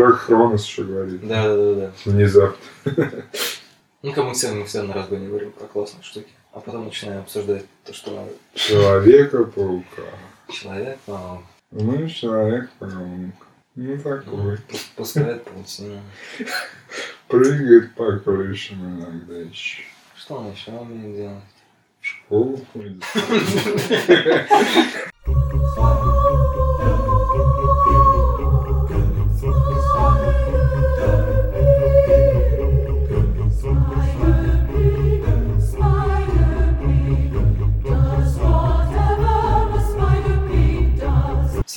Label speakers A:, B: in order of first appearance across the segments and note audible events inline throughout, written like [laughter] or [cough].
A: Как Хронос еще говорит.
B: Да, да, да, да.
A: Внезапно. [laughs]
B: Ну, мы все, мы все на разгоне говорим про классные штуки. А потом начинаем обсуждать то, что надо.
A: Человека-паука.
B: Человек, а,
A: Ну, человек-паук. Ну, такой.
B: пус- пускает паутину.
A: Прыгает по крышам иногда еще.
B: Что он еще умеет делать?
A: В школу ходит. [laughs]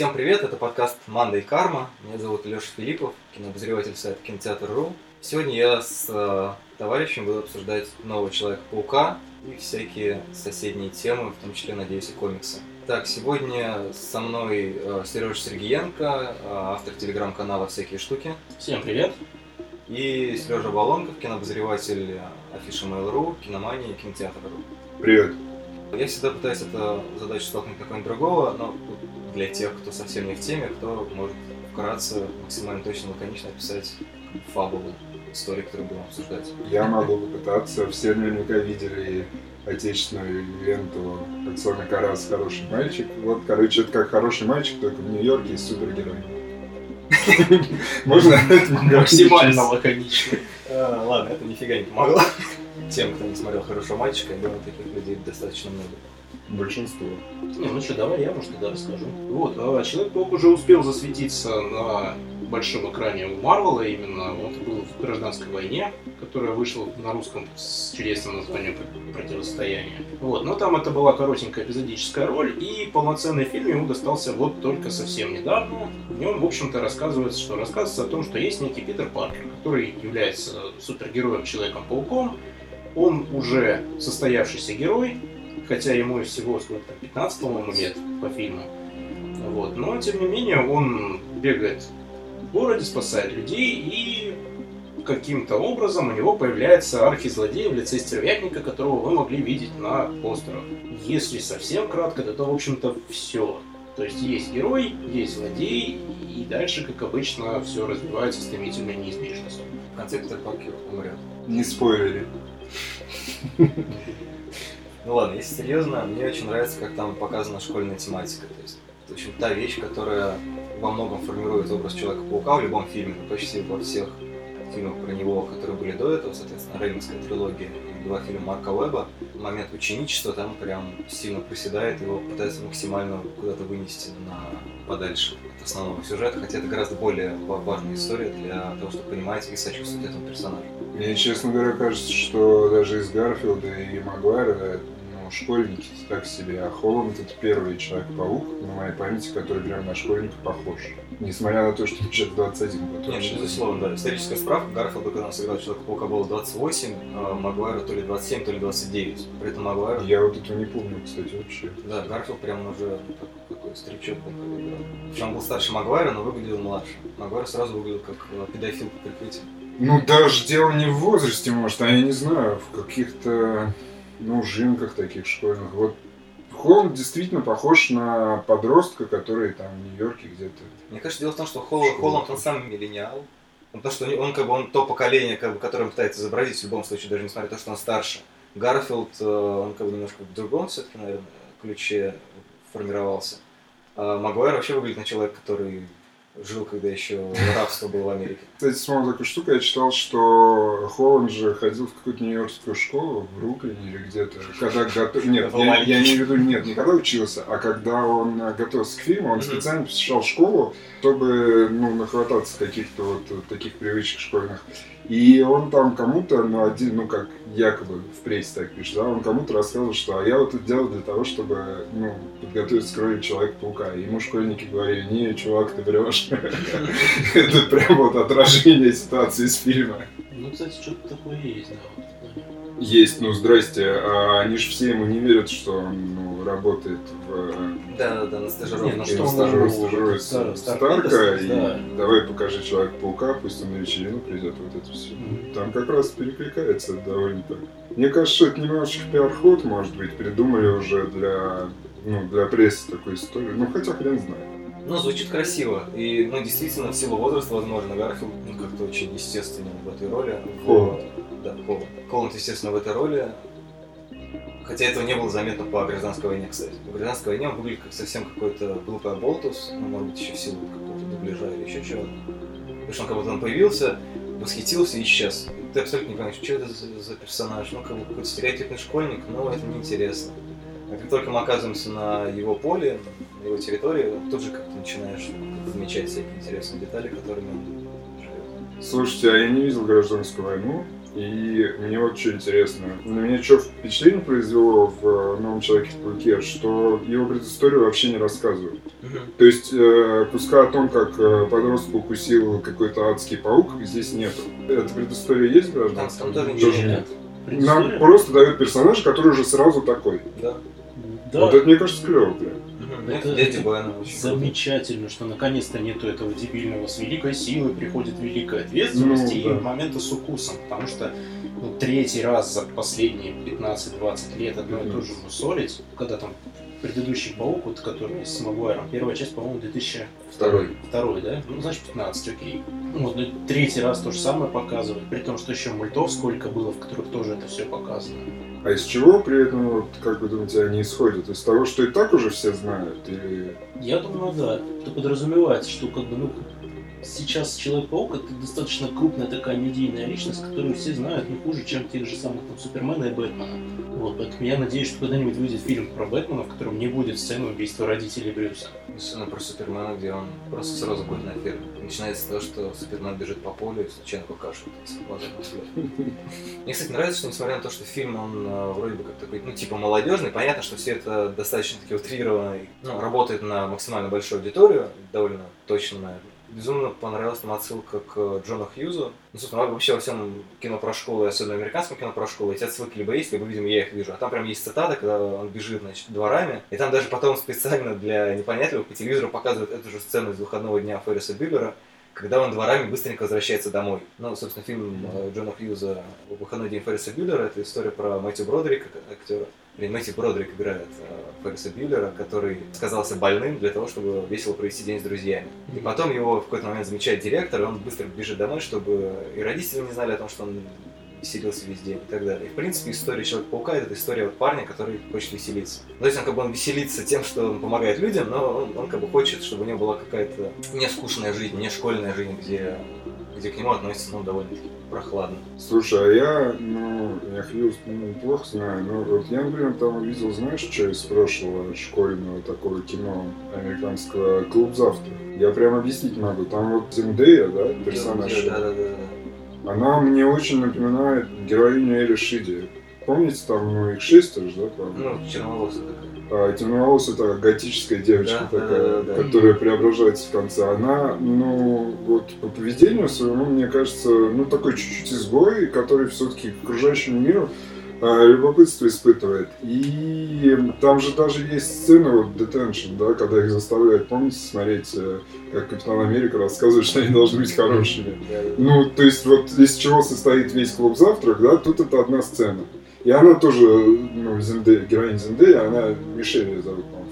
B: Всем привет, это подкаст «Манда и карма». Меня зовут Леша Филиппов, кинообозреватель сайта кинотеатр.ру. Сегодня я с э, товарищем буду обсуждать нового Человека-паука и всякие соседние темы, в том числе, надеюсь, и комиксы. Так, сегодня со мной э, Сережа Сергиенко, э, автор телеграм-канала «Всякие штуки»,
C: Всем привет.
B: и Сережа Балонков, кинообозреватель афиши Mail.ru, киномании и кинотеатр.ру.
A: Привет.
B: Я всегда пытаюсь эту задачу столкнуть какого-нибудь другого, но для тех, кто совсем не в теме, кто может вкратце, максимально точно, лаконично описать фабулу истории, которую будем обсуждать.
A: Я могу попытаться. Все наверняка видели отечественную ленту «Аксона Карас. Хороший мальчик». Вот, короче, это как хороший мальчик, только в Нью-Йорке и супергерой. [laughs] Можно
C: Максимально лаконично.
B: А, ладно, это нифига не помогло. Тем, кто не смотрел «Хорошего мальчика», я думаю, таких людей достаточно много.
A: Большинство.
C: Не, ну что, давай я, может, тогда расскажу. Вот, а Человек-паук уже успел засветиться на большом экране у Марвела именно. Он был в «Гражданской войне», которая вышла на русском с чудесным названием «Противостояние». Вот, но там это была коротенькая эпизодическая роль, и полноценный фильм ему достался вот только совсем недавно. В нем, в общем-то, рассказывается, что рассказывается о том, что есть некий Питер Паркер, который является супергероем Человеком-пауком, он уже состоявшийся герой, хотя ему всего сколько 15, по-моему, лет по фильму. Вот. Но, тем не менее, он бегает в городе, спасает людей, и каким-то образом у него появляется архизлодей в лице стервятника, которого вы могли видеть на постерах. Если совсем кратко, то это, в общем-то, все. То есть есть герой, есть злодей, и дальше, как обычно, все развивается стремительно неизбежно.
B: В конце Питер Паркер умрет.
A: Не спойлери. [laughs]
B: Ну ладно, если серьезно, мне очень нравится, как там показана школьная тематика. То есть, в общем, та вещь, которая во многом формирует образ Человека-паука в любом фильме, ну, почти во всех фильмах про него, которые были до этого, соответственно, Реймонская трилогия и два фильма Марка Уэбба, момент ученичества там прям сильно проседает, его пытаются максимально куда-то вынести на подальше от основного сюжета, хотя это гораздо более ва- важная история для того, чтобы понимать и сочувствовать этому персонажу.
A: Мне, честно говоря, кажется, что даже из Гарфилда и Магуайра школьники так себе, а Холланд это первый Человек-паук, на моей памяти, который прям на школьника похож. Несмотря на то, что сейчас 21 год.
B: Нет, ну, безусловно, да. Историческая справка. Гарфилду, когда он сыграл Человека-паука, было 28, а Магуайру то ли 27, то ли 29. При этом Магуайр...
A: Я вот этого не помню, кстати, вообще.
B: Да, Гарфилд прям уже так- такой старичок такой играл. Причем он был старше Магуайра, но выглядел младше. Магуайр сразу выглядел как э, педофил по прикрытию.
A: Ну, даже дело не в возрасте, может, а я не знаю, в каких-то, ну, жинках таких школьных. Вот Холланд действительно похож на подростка, который там в Нью-Йорке где-то.
B: Мне кажется, дело в том, что Холл-. Холланд, он сам миллениал. Потому что он, он как бы он то поколение, как бы, которое он пытается изобразить, в любом случае, даже несмотря на то, что он старше. Гарфилд, э, он как бы немножко в другом все-таки, наверное, ключе формировался. А Магуайр вообще выглядит на человека, который жил, когда еще рабство было в Америке. [laughs]
A: Кстати, смотрел такую штуку, я читал, что Холланд же ходил в какую-то нью-йоркскую школу в Бруклине или где-то. Когда готов... [laughs] Нет, я, я имею в виду, нет, не когда учился, а когда он готовился к фильму, он специально посещал школу, чтобы ну, нахвататься каких-то вот таких привычек школьных. И он там кому-то, ну, один, ну, как якобы в прессе так пишет, да, он кому-то рассказывал, что а я вот это делал для того, чтобы, ну, подготовиться к роли Человека-паука. И ему школьники говорили, не, чувак, ты врешь. [laughs] Это прям вот отражение ситуации из фильма.
C: Ну, кстати, что-то такое есть, да.
A: Есть, ну, здрасте, а они же все ему не верят, что он, ну, работает в...
B: Да, да, да, на
C: Не,
B: стажировке.
C: ну
A: и
C: что он
A: стажирует-
C: у-
A: стажируется
C: Стар-
A: Старка,
C: Industries,
A: и
C: да.
A: давай покажи Человека-паука, пусть он на вечерину придет, вот это все.
C: Мгм.
A: Там как раз перекликается довольно так. Мне кажется, что это немножечко пиар-ход, может быть, придумали уже для, ну, для прессы такую историю. Ну, хотя хрен знает.
B: Ну, звучит красиво. И, ну, действительно, в силу возраста, возможно, Гарфилд ну, как-то очень естественен в этой роли.
A: Холланд.
B: Да, Холланд. Холланд, естественно, в этой роли. Хотя этого не было заметно по гражданской войне, кстати. В гражданской войне он выглядит как совсем какой-то глупый оболтус, ну, может быть, еще в силу какого-то дубляжа или еще чего-то. Потому что он как будто он появился, восхитился и исчез. Ты абсолютно не понимаешь, что это за, за персонаж. Ну, как бы какой-то стереотипный школьник, но это неинтересно. А как только мы оказываемся на его поле, на его территории, тут же как-то начинаешь замечать всякие интересные детали, которыми он живет.
A: Слушайте, а я не видел гражданскую войну, и мне вот что интересно. На меня что впечатление произвело в э, «Новом человеке в пауке», что его предысторию вообще не рассказывают. То есть э, куска о том, как э, подростка укусил какой-то адский паук, здесь нету. Эта предыстория есть в
B: Там,
A: гражданском?
B: там тоже ничего
A: Тоже
B: нет.
A: Нам
C: Предыстория?
A: просто дают персонажа, который уже сразу такой.
B: Да.
C: Да,
A: Вот это, мне кажется, клево, блин.
C: Это-
B: Бена очень круто.
C: замечательно, что наконец-то нету этого дебильного с великой силой приходит великая ответственность
A: Ну,
C: и
A: да.
C: момента с укусом, потому что ну, третий раз за последние 15-20 лет одно и то же мусолить, когда там предыдущий паук, вот, который с Магуайром, первая часть, по-моему, 2002,
A: Второй.
C: да? Ну, значит, 15, окей. Ну, Вот, ну, третий раз то же самое показывать, при том, что еще мультов сколько было, в которых тоже это все показано.
A: А из чего при этом, вот, как вы думаете, они исходят? Из того, что и так уже все знают? Или...
C: Я думаю, да. Это подразумевается, что как бы, ну, сейчас Человек-паук это достаточно крупная такая медийная личность, которую все знают не хуже, чем тех же самых там Супермена и Бэтмена. Вот, поэтому я надеюсь, что когда-нибудь выйдет фильм про Бэтмена, в котором не будет сцены убийства родителей Брюса.
B: Сцена про Супермена, где он просто сразу будет на ферме. Начинается с того, что Супермен бежит по полю и случайно покашивает. Мне, кстати, нравится, что несмотря на то, что фильм, он э, вроде бы как такой, ну, типа молодежный, понятно, что все это достаточно таки утрированно, ну, работает на максимально большую аудиторию, довольно точно, наверное. Безумно понравилась нам отсылка к э, Джону Хьюзу. Ну, собственно, вообще во всем кино про школу, особенно американском кино про школу, эти отсылки либо есть, либо, видимо, я их вижу. А там прям есть цитата, когда он бежит, значит, дворами, и там даже потом специально для непонятливых по телевизору показывают эту же сцену из выходного дня Ферриса Бюллера, когда он дворами быстренько возвращается домой. Ну, собственно, фильм э, Джона Хьюза «Выходной день Ферриса Бюллера» — это история про Мэтью Бродрика, актера. Блин, Мэтью Бродрик играет э, Ферриса Бюллера, который сказался больным для того, чтобы весело провести день с друзьями. И потом его в какой-то момент замечает директор, и он быстро бежит домой, чтобы и родители не знали о том, что он веселился весь день и так далее. И, в принципе, история Человека-паука — это история вот парня, который хочет веселиться. То есть он как бы он веселится тем, что он помогает людям, но он, он как бы хочет, чтобы у него была какая-то не скучная жизнь, не школьная жизнь, где, где к нему относятся ну, довольно-таки прохладно.
A: Слушай, а я, ну, я Хьюз ну, плохо знаю, но вот я, например, там увидел, знаешь, что из прошлого школьного такого кино американского «Клуб завтра». Я прям объяснить могу. Там вот Зендея, да, персонаж,
B: Да, да, да, да.
A: Она мне очень напоминает героиню Эли Шиди. Помните, там, ну, их шестеро же, да, по-моему?
B: Ну, черноволосая такая.
A: А темноволосая такая готическая девочка
B: Да,
A: такая,
B: да, да, да.
A: которая преображается в конце. Она, ну, вот по поведению своему, мне кажется, ну, такой чуть-чуть изгой, который все-таки к окружающему миру любопытство испытывает. И там же даже есть сцена, вот, detention, да, когда их заставляют, помните, смотреть, э, как Капитан Америка рассказывает, что они должны быть хорошими. Ну, то есть, вот из чего состоит весь клуб завтрак, да, тут это одна сцена. И она тоже, ну, Зенде, героиня Зендея, она Мишель ее зовут, фильме.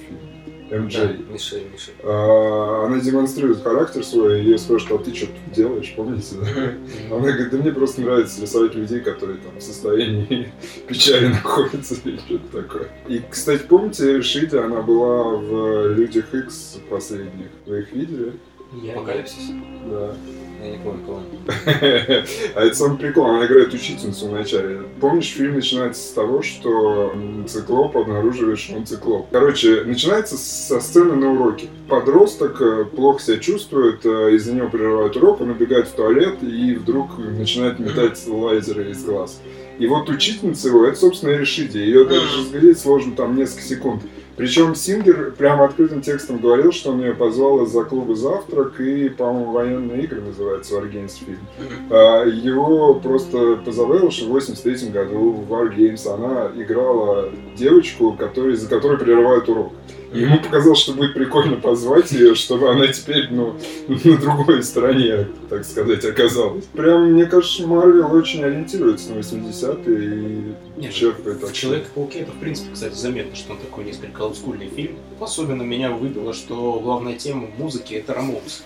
A: МД.
B: Да, Мишель, Мишель.
A: А, она демонстрирует характер свой, и ее спрашивают, а ты что тут делаешь, помните, да? Она говорит, да мне просто нравится рисовать людей, которые там в состоянии [laughs] печали находятся или что-то такое. И, кстати, помните, Шиди, она была в Людях Икс последних. Вы их видели?
C: Я-
B: Апокалипсис.
A: Да.
B: Я не помню, кого. [laughs]
A: А это самый прикол, она играет учительницу вначале. Помнишь, фильм начинается с того, что циклоп обнаруживает, что он циклоп. Короче, начинается со сцены на уроке. Подросток э, плохо себя чувствует, э, из-за него прерывают урок, он убегает в туалет и вдруг начинает метать лазеры из глаз. И вот учительница его, это, собственно, Решиди. Ее даже разглядеть сложно там несколько секунд. Причем Сингер прямо открытым текстом говорил, что он ее позвал из-за клуба «Завтрак» и, по-моему, «Военные игры» называется Wargames фильм. А, Его просто позабавило, что в 83 году в Wargames она играла девочку, который, за которой прерывают урок. Ему показалось, что будет прикольно позвать ее, чтобы она теперь, ну, [laughs] на другой стороне, так сказать, оказалась. Прям, мне кажется, Марвел очень ориентируется на 80-е и
D: Нет,
A: черпает
D: В
A: оттуда.
D: Человеке-пауке это, в принципе, кстати, заметно, что он такой несколько олдскульный фильм. Особенно меня выбило, что главная тема музыки это Рамонс.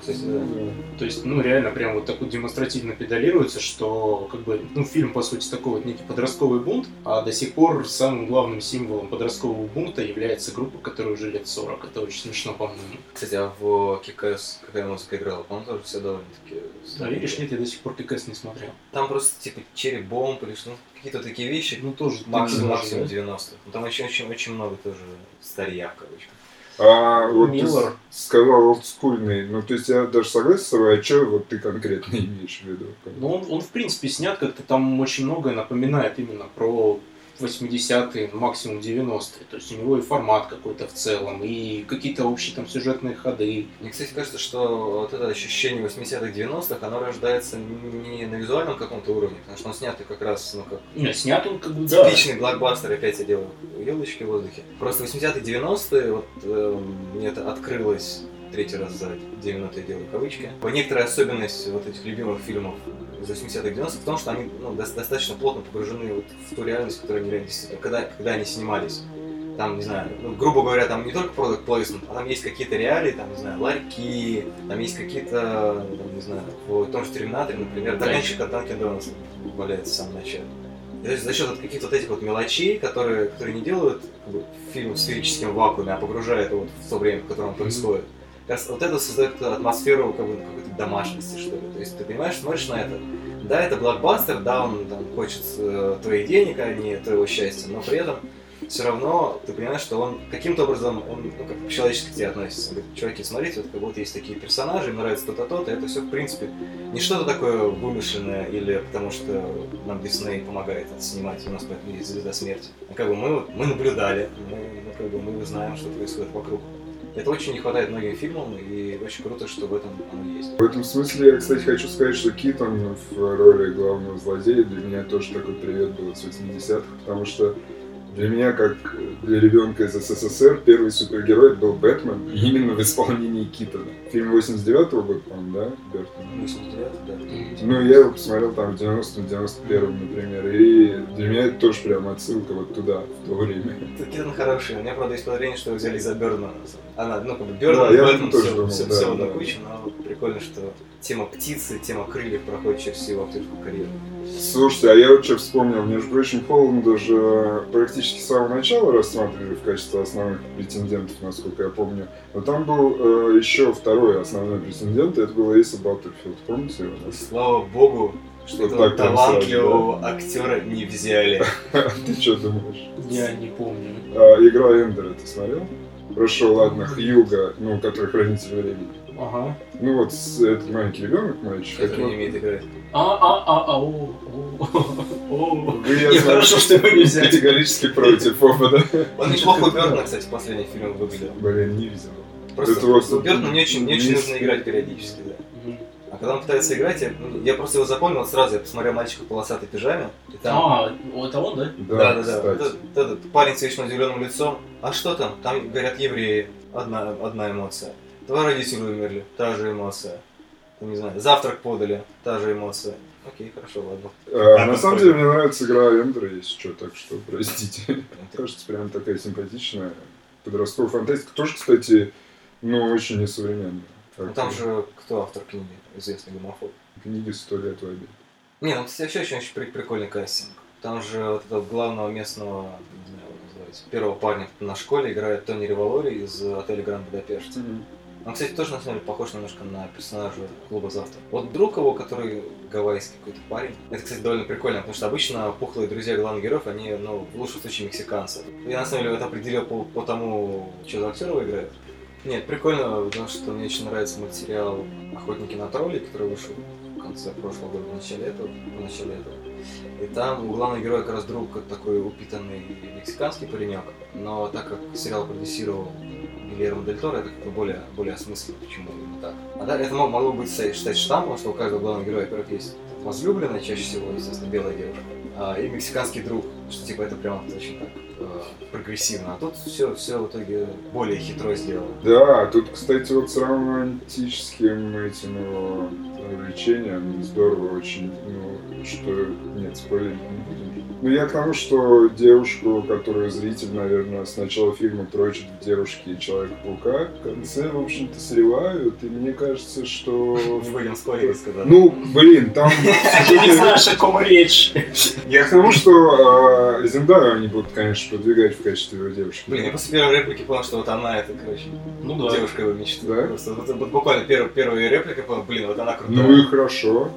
B: Кстати, да.
D: То есть, ну, реально прям вот так вот демонстративно педалируется, что, как бы, ну, фильм, по сути, такой вот некий подростковый бунт, а до сих пор самым главным символом подросткового бунта является группа, которая уже лет 40. Это очень смешно, по-моему.
B: Кстати, а в Кикэс какая музыка играла? По-моему, тоже все довольно-таки...
D: А видишь, нет, я до сих пор ККС не смотрел.
B: Там просто типа череп бомб или что, ну, какие-то такие вещи.
D: Ну, тоже
B: Максимум, максимум
D: же,
B: 90-х. Ну, там очень, очень, очень много тоже старья, в кавычках.
A: А вот
D: Миллер.
A: ты сказал олдскульный, ну то есть я даже согласен с тобой, а что вот ты конкретно [laughs] имеешь в виду?
D: Ну, он, он, в принципе, снят как-то там очень многое напоминает именно про 80-е, максимум 90-е. То есть у него и формат какой-то в целом, и какие-то общие там сюжетные ходы.
B: Мне, кстати, кажется, что вот это ощущение 80-х, 90-х, оно рождается не на визуальном каком-то уровне, потому что он снятый как раз, ну, как
D: Не, снят он как бы, да.
B: типичный блокбастер, опять я делаю елочки в воздухе. Просто 80-е, 90-е, вот э, мне это открылось третий раз за 2 минуты я делаю кавычки. Некоторая особенность вот этих любимых фильмов из 80-х, 90-х в том, что они ну, дос- достаточно плотно погружены вот в ту реальность, которая они реально действительно, когда, когда они снимались. Там, не знаю, ну, грубо говоря, там не только product placement, а там есть какие-то реалии, там, не знаю, ларьки, там есть какие-то, там, не знаю, в том же Терминаторе, например, таганчик от Dunkin' Donuts валяется в самом начале. И то есть за счет вот каких-то вот этих вот мелочей, которые, которые не делают как бы, фильм в сферическом вакууме, а погружают его вот в то время, в котором он происходит. Раз вот это создает атмосферу как бы, какой-то домашности, что ли. То есть ты понимаешь, смотришь на это. Да, это блокбастер, да, он там хочет э, твоих денег, а не твоего счастья, но при этом все равно ты понимаешь, что он каким-то образом, он ну, как человечески к тебе относится. Говорит, чуваки, смотрите, вот как будто есть такие персонажи, им нравится то-то, то-то, это все, в принципе, не что-то такое вымышленное или потому что нам Дисней помогает это снимать, у нас поэтому есть звезда смерти. А как бы мы, вот- мы наблюдали, мы, ну, как бы мы знаем, что происходит вокруг. Это очень не хватает многим фильмам, и очень круто, что в этом оно есть.
A: В этом смысле я, кстати, хочу сказать, что Китон в роли главного злодея для меня тоже такой привет был с 80-х, потому что для меня, как для ребенка из СССР, первый супергерой был Бэтмен, именно в исполнении Китона. Фильм 89-го года, по-моему, да, Бертона?
B: 89, да.
A: Ну, я его посмотрел там в 90-м, 91-м, например, и для меня это тоже прям отсылка вот туда, в то время.
B: Китон хороший. У меня, правда, есть подозрение, что взяли за Бёрдмана. Она, ну, как бы
A: Да,
B: Бёрдман,
A: я
B: Бэтмен,
A: тоже
B: все,
A: думал,
B: все,
A: да,
B: все
A: да.
B: кучу, но прикольно, что тема птицы, тема крыльев проходит через всю его актерскую карьеру.
A: Слушайте, а я вот что вспомнил, между прочим, Холланда же практически с самого начала рассматривали в качестве основных претендентов, насколько я помню. Но там был э, еще второй основной претендент, это был Эйса Баттерфилд. Помните его?
B: Слава богу, что этого
A: так
B: талантливого актера не взяли. [laughs]
A: Ты что думаешь?
D: Я не помню.
A: А, игра Эндера ты смотрел? Хорошо, ладно, Хьюга, ну, который хранитель времени.
D: Ага.
A: Ну вот этот маленький ребенок, мальчик.
B: Который не умеет играть.
D: А, а, а, а, о, о,
A: я
D: хорошо, что его не взяли.
A: Категорически против да?
B: Он неплохо у Бёртона, кстати, в последний фильм выглядел.
A: Блин, не видел.
B: Просто
A: Это вот
B: у Бёртона не очень, не очень нужно играть периодически, да. А когда он пытается играть, я, ну, я просто его запомнил сразу, я посмотрел мальчика в полосатой пижаме, и там...
D: А, это он, да?
B: Да, да, да. Вот Этот, этот парень с вечно удивленным лицом. А что там? Там говорят евреи. Одна, одна эмоция. Два родителя умерли. Та же эмоция. Ну, не знаю. Завтрак подали. Та же эмоция. Окей, хорошо, ладно.
A: А,
B: Так,
A: на
B: вот
A: самом деле мне нравится игра Эндера, если что, так что простите. [laughs] Кажется, прям такая симпатичная подростковая фантастика. Тоже, кстати, ну, очень несовременная.
B: Ну, там же кто автор книги? Известный гомофоб.
A: Книги «Сто лет войны».
B: Не, ну, кстати, вообще очень, очень при- прикольный кастинг. Там же вот этого главного местного, не знаю, как называется, первого парня на школе играет Тони Револори из отеля Гранд Будапешт. Он, кстати, тоже на самом деле похож немножко на персонажа клуба завтра. Вот друг его, который гавайский какой-то парень. Это, кстати, довольно прикольно, потому что обычно пухлые друзья главных героев, они, ну, в лучшем случае мексиканцы. Я на самом деле это определил по, по тому, что за актер его играет. Нет, прикольно, потому что мне очень нравится мультсериал «Охотники на троллей», который вышел в конце прошлого года, в начале этого. В начале этого. И там у главного героя как раз друг такой упитанный мексиканский паренек, но так как сериал продюсировал Гильермо Дель Торо, это как-то более, более осмысленно, почему именно так. А да, это мо- могло быть стать штампом, что у каждого главного героя, во-первых, есть возлюбленная, чаще всего, естественно, белая девушка, а, и мексиканский друг. что типа это прям очень так прогрессивно. А тут все, все в итоге более хитро сделано.
A: Да, тут, кстати, вот с романтическим этим его увлечением здорово очень, ну, что... Нет, спойлерить не будем. Ну, я к тому, что девушку, которую зритель, наверное, с начала фильма прочит в девушке и Человека-паука, в конце, в общем-то, сливают, и мне кажется, что...
B: Не будем спойлерить, когда...
A: Ну, блин, там... [laughs]
C: Ты не знаешь, о ком речь.
A: Я к тому, что э, Зендаю они будут, конечно, продвигать в качестве его девушки.
B: Блин, я после первой реплики понял, что вот она это, короче,
C: Ну
B: девушка его мечты.
A: Да?
B: Просто вот, буквально первая, первая реплика, понял, блин, вот она крутая.
A: Ну и хорошо.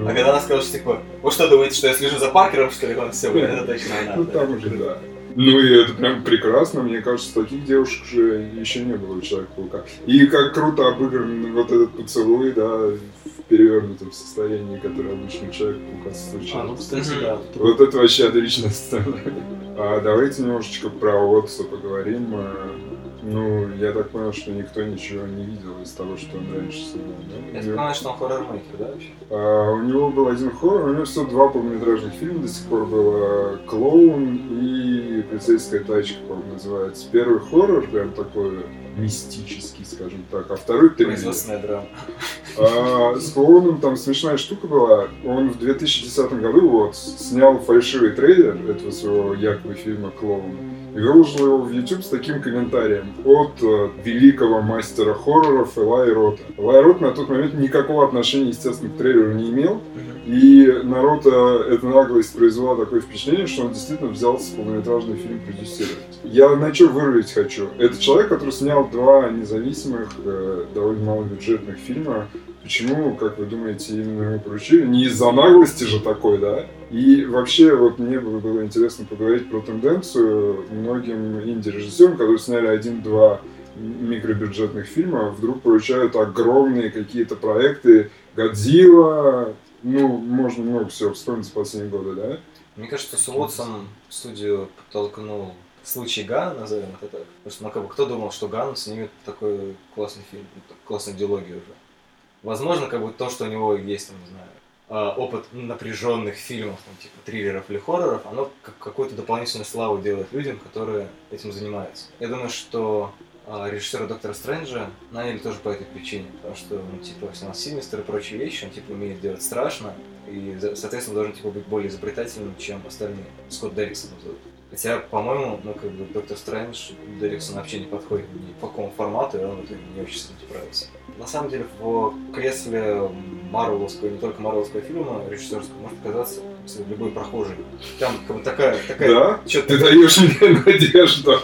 B: А когда она сказала, что типа, вы что думаете, что я слежу за Паркером, что ли? Он все, блин, это точно она.
A: Ну там уже да. Ну и это прям прекрасно, мне кажется, таких девушек же еще не было у Человека-паука. И как круто обыгран вот этот поцелуй, да, в перевернутом состоянии, который обычно у Человека-паука
C: А, ну,
A: случается.
C: кстати, да.
A: Вот это вообще отличная сцена. А давайте немножечко про Отца поговорим. Ну, я так понял, что никто ничего не видел из того, что он раньше снимал, да?
B: Я так понимаю, что он хоррор-мейкер, да, вообще?
A: а, у него был один хоррор, у него всего два полнометражных фильма до сих пор было «Клоун» и «Полицейская тачка», по-моему, называется. Первый хоррор, прям такой мистический, скажем так, а второй триллер.
B: Производственная драма.
A: А, с клоуном там смешная штука была. Он в 2010 году вот снял фальшивый трейлер этого своего якобы фильма «Клоун» и выложил его в YouTube с таким комментарием от э, великого мастера хорроров Элай Рота. Элай Рот на тот момент никакого отношения, естественно, к трейлеру не имел. И народ эта наглость произвела такое впечатление, что он действительно взялся полнометражный фильм продюсировать. Я на что вырвать хочу? Это человек, который снял два независимых, э, довольно малобюджетных фильма. Почему, как вы думаете, именно ему поручили? Не из-за наглости же такой, да? И вообще, вот мне бы было интересно поговорить про тенденцию многим инди-режиссерам, которые сняли один-два микробюджетных фильма, вдруг поручают огромные какие-то проекты, Годзилла, ну, можно много всего вспомнить за последние годы, да?
B: Мне кажется, с Уотсом студию подтолкнул случай Гана, назовем это так. Потому что, ну, как бы, кто думал, что Ган снимет такой классный фильм, ну, классную диалогию уже. Возможно, как бы то, что у него есть, там, не знаю, опыт напряженных фильмов, там, типа триллеров или хорроров, оно как какую-то дополнительную славу делает людям, которые этим занимаются. Я думаю, что а, режиссера Доктора Стрэнджа наняли тоже по этой причине, потому что, ну, типа, снял Синистер и прочие вещи, он, типа, умеет делать страшно, и, соответственно, должен, типа, быть более изобретательным, чем остальные. Скотт Дерриксон его зовут. Хотя, по-моему, ну, как бы, Доктор Стрэндж Дерриксон вообще не подходит ни по какому формату, и он в итоге не очень с этим справится. На самом деле, в кресле Марвеловского, не только Марвеловского фильма, режиссерского, может оказаться любой прохожий. Там, как бы, такая, такая
A: Да?
B: чёткая-
A: Ты даешь мне надежду.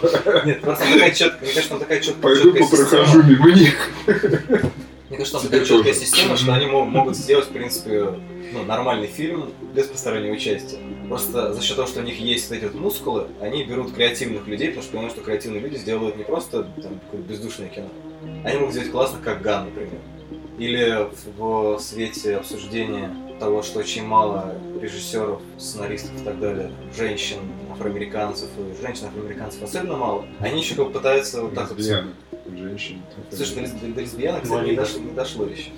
B: Нет, просто такая четкая, мне кажется, там такая четкая,
A: Пойду попрохожу мимо них.
B: Мне кажется, там такая четкая система, что они мо- могут сделать, в принципе, ну, нормальный фильм без постороннего участия. Просто за счет того, что у них есть вот эти вот мускулы, они берут креативных людей, потому что понимают, что креативные люди сделают не просто там, какое-то бездушное кино. Они могут сделать классно, как Ган, например. Или в, свете обсуждения того, что очень мало режиссеров, сценаристов и так далее, женщин, афроамериканцев, и женщин афроамериканцев особенно мало, они еще как пытаются вот так вот
A: женщин.
B: Слушай, до, лес- до лесбиянок, кстати, не дошло, не дошло еще.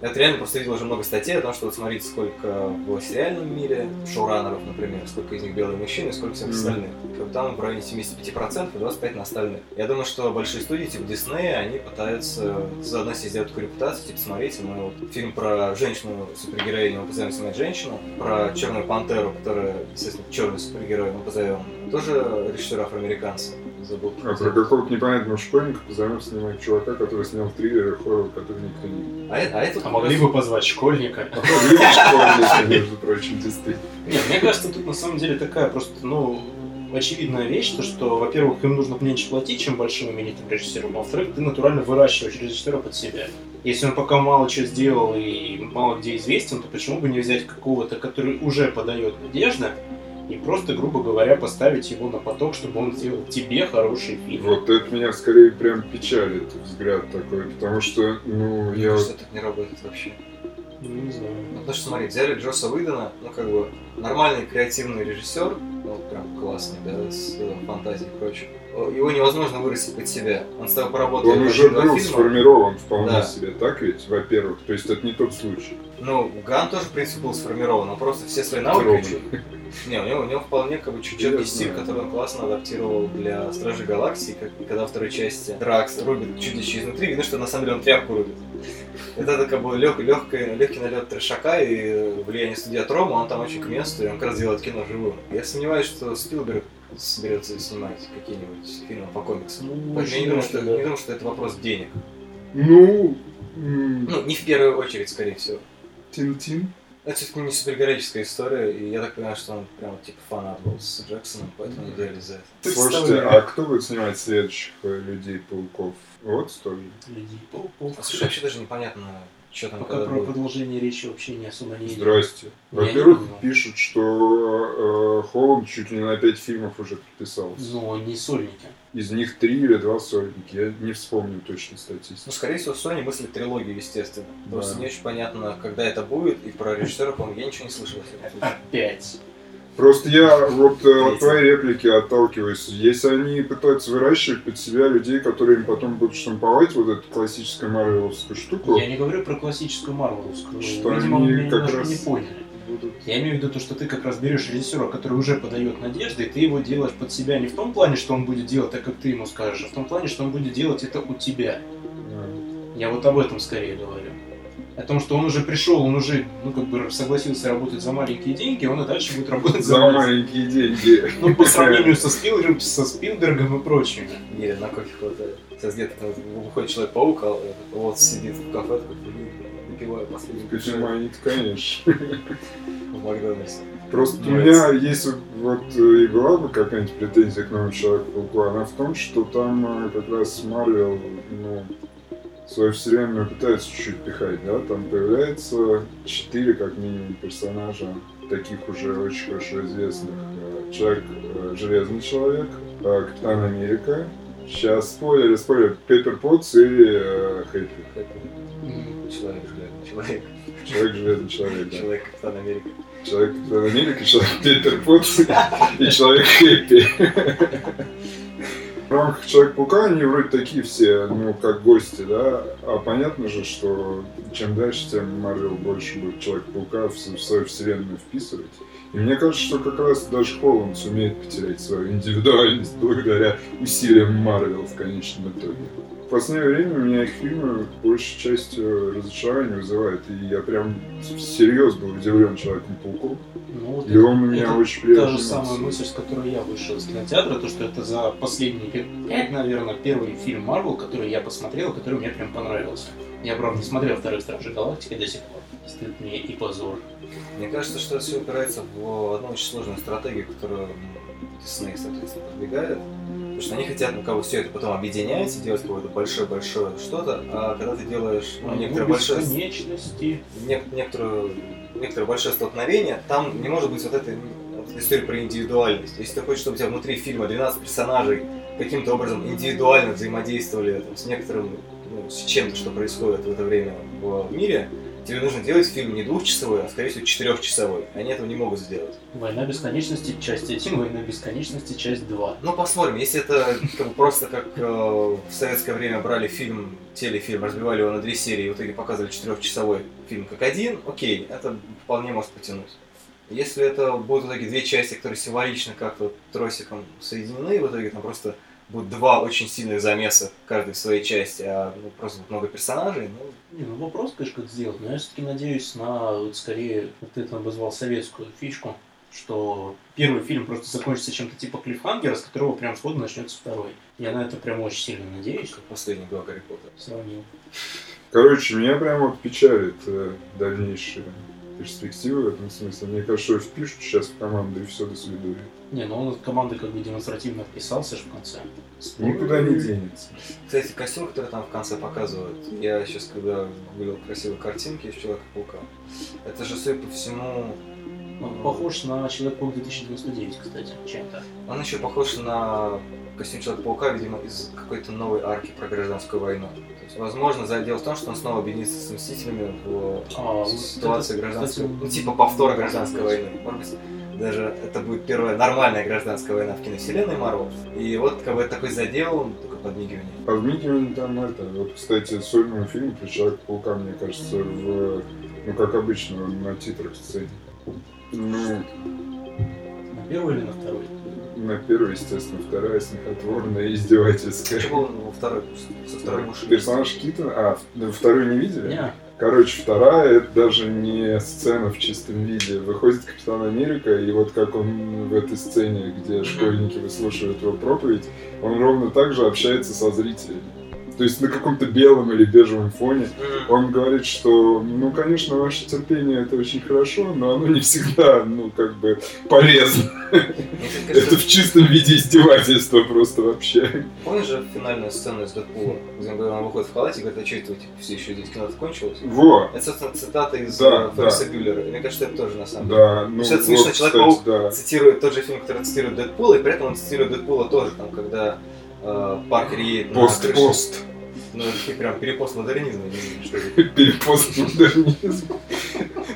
B: Вот реально просто видел уже много статей о том, что вот смотрите, сколько в сериальном мире шоураннеров, например, сколько из них белые мужчины, сколько всех остальных. Как там в районе 75% и 25% на остальных. Я думаю, что большие студии, типа Диснея, они пытаются заодно себе сделать такую репутацию, типа, смотрите, мы вот фильм про женщину супергероиню, мы позовем снимать женщину, про Черную Пантеру, которая, естественно, черный супергерой, мы позовем тоже режиссера афроамериканца. Забыл.
A: А про какого-то непонятного школьника позовем снимать чувака, который снял триллер и хоррор, который никто не.
B: А, это- а это
C: А могли бы позвать школьника.
A: А то любишь школьника, между прочим, действительно.
C: Нет, мне кажется, тут на самом деле такая просто, ну, очевидная вещь, то, что, во-первых, им нужно меньше платить, чем большим именитым режиссерам, а во-вторых, ты натурально выращиваешь режиссера под себя. Если он пока мало чего сделал и мало где известен, то почему бы не взять какого-то, который уже подает надежды, и просто, грубо говоря, поставить его на поток, чтобы он сделал тебе хороший фильм.
A: Вот это меня скорее прям печалит взгляд такой, потому что, ну,
B: Мне
A: я
B: кажется, так не работает вообще.
C: Ну, не знаю.
B: Ну, потому что, смотри, взяли Джоса Уидона, ну, как бы, нормальный креативный режиссер, ну, прям классный, да, с э, фантазией и прочим. Его невозможно вырастить под себя. Он с тобой поработал
A: Он уже был
B: фильма.
A: сформирован вполне
B: Да.
A: себе, так ведь, во-первых? То есть это не тот случай.
B: Ну, Ган тоже, в принципе, был сформирован, он просто все свои навыки... Не, у него, у него вполне как бы четкий стиль, который он классно адаптировал для Стражей Галактики, как, когда второй части Дракс рубит еще изнутри, видно, что на самом деле он тряпку рубит. Это, как бы лег, легкий, легкий налет трешака и влияние студия Трома, он там очень к месту, и он как раз делает кино живым. Я сомневаюсь, что Спилберг соберется снимать какие-нибудь фильмы по комиксам.
C: Ну,
B: я не думаю, что,
C: ли,
B: не
C: да.
B: думаю, что это вопрос денег.
A: Ну,
B: Ну, не в первую очередь, скорее всего.
A: Тин-Тин.
B: Это все-таки не супергероическая история, и я так понимаю, что он прям типа фанат был с Джексоном, поэтому не взяли за это.
A: Слушайте, а кто будет снимать следующих э, людей-пауков? Вот что ли?
C: Людей пауков.
B: А, слушай, вообще даже непонятно, что там
C: Пока про
B: будет.
C: продолжение речи вообще не особо не идет.
A: Здрасте. Во-первых, пишут, что э, Холланд чуть ли не на пять фильмов уже подписался.
C: Но не сольники.
A: Из них три или два сольники. Я не вспомню точно
B: Ну,
A: статистику.
B: скорее всего, Sony мыслит трилогию, естественно.
A: Да.
B: Просто не очень понятно, когда это будет, и про режиссера, по-моему, я ничего не слышал.
C: Опять.
A: Просто я вот э, от твоей реплики отталкиваюсь. Если они пытаются выращивать под себя людей, которые им потом будут штамповать вот эту классическую марвеловскую штуку,
C: Я не говорю про классическую марвеловскую.
A: Что
C: Видимо,
A: они
C: меня
A: как раз-
C: не поняли.
A: Будут...
C: Я имею в виду то, что ты как раз берешь режиссера, который уже подает надежды, и ты его делаешь под себя не в том плане, что он будет делать так, как ты ему скажешь, а в том плане, что он будет делать это у тебя. Я вот об этом скорее говорю. О том, что он уже пришел, он уже, ну, как бы согласился работать за маленькие деньги, он и дальше будет работать за,
A: За
C: маленькие.
A: деньги.
C: Ну, по сравнению со, Спилберг, со Спилбергом и прочими.
B: Еле на кофе хватает. Сейчас где-то там выходит Человек-паук, а вот сидит в кафе, такой, выпиваю последний
A: Кофеманит, конечно.
B: в Макдональдсе.
A: Просто у меня есть вот, э, и была бы какая-нибудь претензия к новому Человеку-пауку, она в том, что там э, как раз Марвел, ну, свою вселенную пытается чуть-чуть пихать, да, там появляется четыре, как минимум, персонажа, таких уже очень хорошо известных. Э, Человек, Железный Человек, Капитан Америка, сейчас спойлер, спойлер, Пеппер Потс и Хэппи.
B: Человек, человек.
A: Человек Железный Человек, да.
B: Человек, Капитан Америка.
A: Человек Капитан Америка, человек Пеппер Потс и человек Хэппи. В рамках Человека-паука они вроде такие все, ну, как гости, да, а понятно же, что чем дальше, тем Марвел больше будет с- в свою вселенную вписывать. И мне кажется, что как раз даже Холланд сумеет потерять свою индивидуальность благодаря усилиям Марвел в конечном итоге. В последнее время у меня их фильмы большей частью разочарование вызывают, и я прям всерьез был удивлен Человеком-пауком.
C: Ну, вот
A: И он у меня
C: это
A: очень
C: Та
A: приятно.
C: же самая мысль, с которой я вышел из кинотеатра, то, что это за пять, наверное, первый фильм Марвел, который я посмотрел, который мне прям понравился. Я, правда, не смотрел второй Стражи Галактики до сих пор. Стыд мне и позор.
B: Мне кажется, что все упирается в одну очень сложную стратегию, которую Дисней, соответственно, продвигает. Потому что они хотят, ну, как бы все это потом объединять и делать какое-то большое-большое что-то, а когда ты делаешь ну, некоторое большое... нек- некоторую, некоторое большое столкновение, там не может быть вот этой вот истории про индивидуальность. Если ты хочешь, чтобы у тебя внутри фильма 12 персонажей каким-то образом индивидуально взаимодействовали там, с некоторым, ну, с чем-то, что происходит в это время в мире, тебе нужно делать фильм не двухчасовой, а, скорее всего, четырехчасовой. Они этого не могут сделать.
C: Война бесконечности, часть 1, Война бесконечности, часть 2.
B: Ну, посмотрим, если это как бы просто как э, в советское время брали фильм, телефильм, разбивали его на две серии и в итоге показывали четырехчасовой фильм как один, окей, это вполне может потянуть. Если это будут в итоге две части, которые символично как-то тросиком соединены, в итоге там просто будут два очень сильных замеса, каждый в своей части, а ну, просто много персонажей, ну,
C: Не, ну вопрос, конечно, как сделать, но я все-таки надеюсь на, вот скорее, вот это обозвал советскую фишку, что первый фильм просто закончится чем-то типа клифхангера, с которого прям сходу начнется второй. Я на это прям очень сильно надеюсь.
B: как последний два Гарри Поттера.
C: Сравнил.
A: Короче, меня прям вот печалит э, дальнейшие перспективы в этом смысле. Мне кажется, что впишут сейчас в команду и все, до свидания.
C: Не, ну он от команды как бы демонстративно вписался же в конце.
A: Никуда не денется.
B: Кстати, костюм, который там в конце показывают, я сейчас, когда увидел красивые картинки из Человека-паука, это же, судя по всему,
C: Он похож на Человек-паук 2099, кстати, чем-то.
B: Он еще похож на костюм Человека-паука, видимо, из какой-то новой арки про гражданскую войну. Возможно, за- дело в том, что он снова объединится с Мстителями в
C: А,
B: ситуации
C: это,
B: гражданской...
C: кстати,
B: Ну, типа повтора гражданской войны. Может быть, даже это будет первая нормальная гражданская война в киновселенной Марвел. И вот как бы такой задел, такое подмигивание.
A: Подмигивание там это. Вот, кстати, сольному фильму про Человека-паука, мне кажется, в, ну, как обычно, на титрах сцене. Ну,
C: На первый или на второй?
A: На первой, естественно, вторая смехотворная и издевательская.
B: Он во второй, со второй муши?
A: Персонаж Китона, а, в- вторую не видели?
C: Не,
A: Короче, вторая это даже не сцена в чистом виде. Выходит Капитан Америка, и вот как он в этой сцене, где школьники выслушивают его проповедь, он ровно так же общается со зрителями. То есть на каком-то белом или бежевом фоне. Он говорит, что, ну, конечно, ваше терпение это очень хорошо, но оно не всегда, ну, как бы полезно.
B: Кажется,
A: Это в чистом виде издевательства просто вообще.
B: Помнишь же финальную сцену из Дэдпула, где он выходит в халате и говорит, а что это вы типа, все еще здесь кино кончилось?
A: Во,
B: Это, собственно, цитата из э, Ферриса Бюллера. Мне кажется, это тоже на самом деле.
A: да, ну,
B: это смешно,
A: да.
B: Цитирует тот же фильм, который цитирует Дэдпула, и при этом он цитирует Дэдпула тоже, там, когда э, Паркер едет на.
A: Пост-пост.
B: Ну, это прям перепост модернизма. [laughs]
A: Перепост модернизм.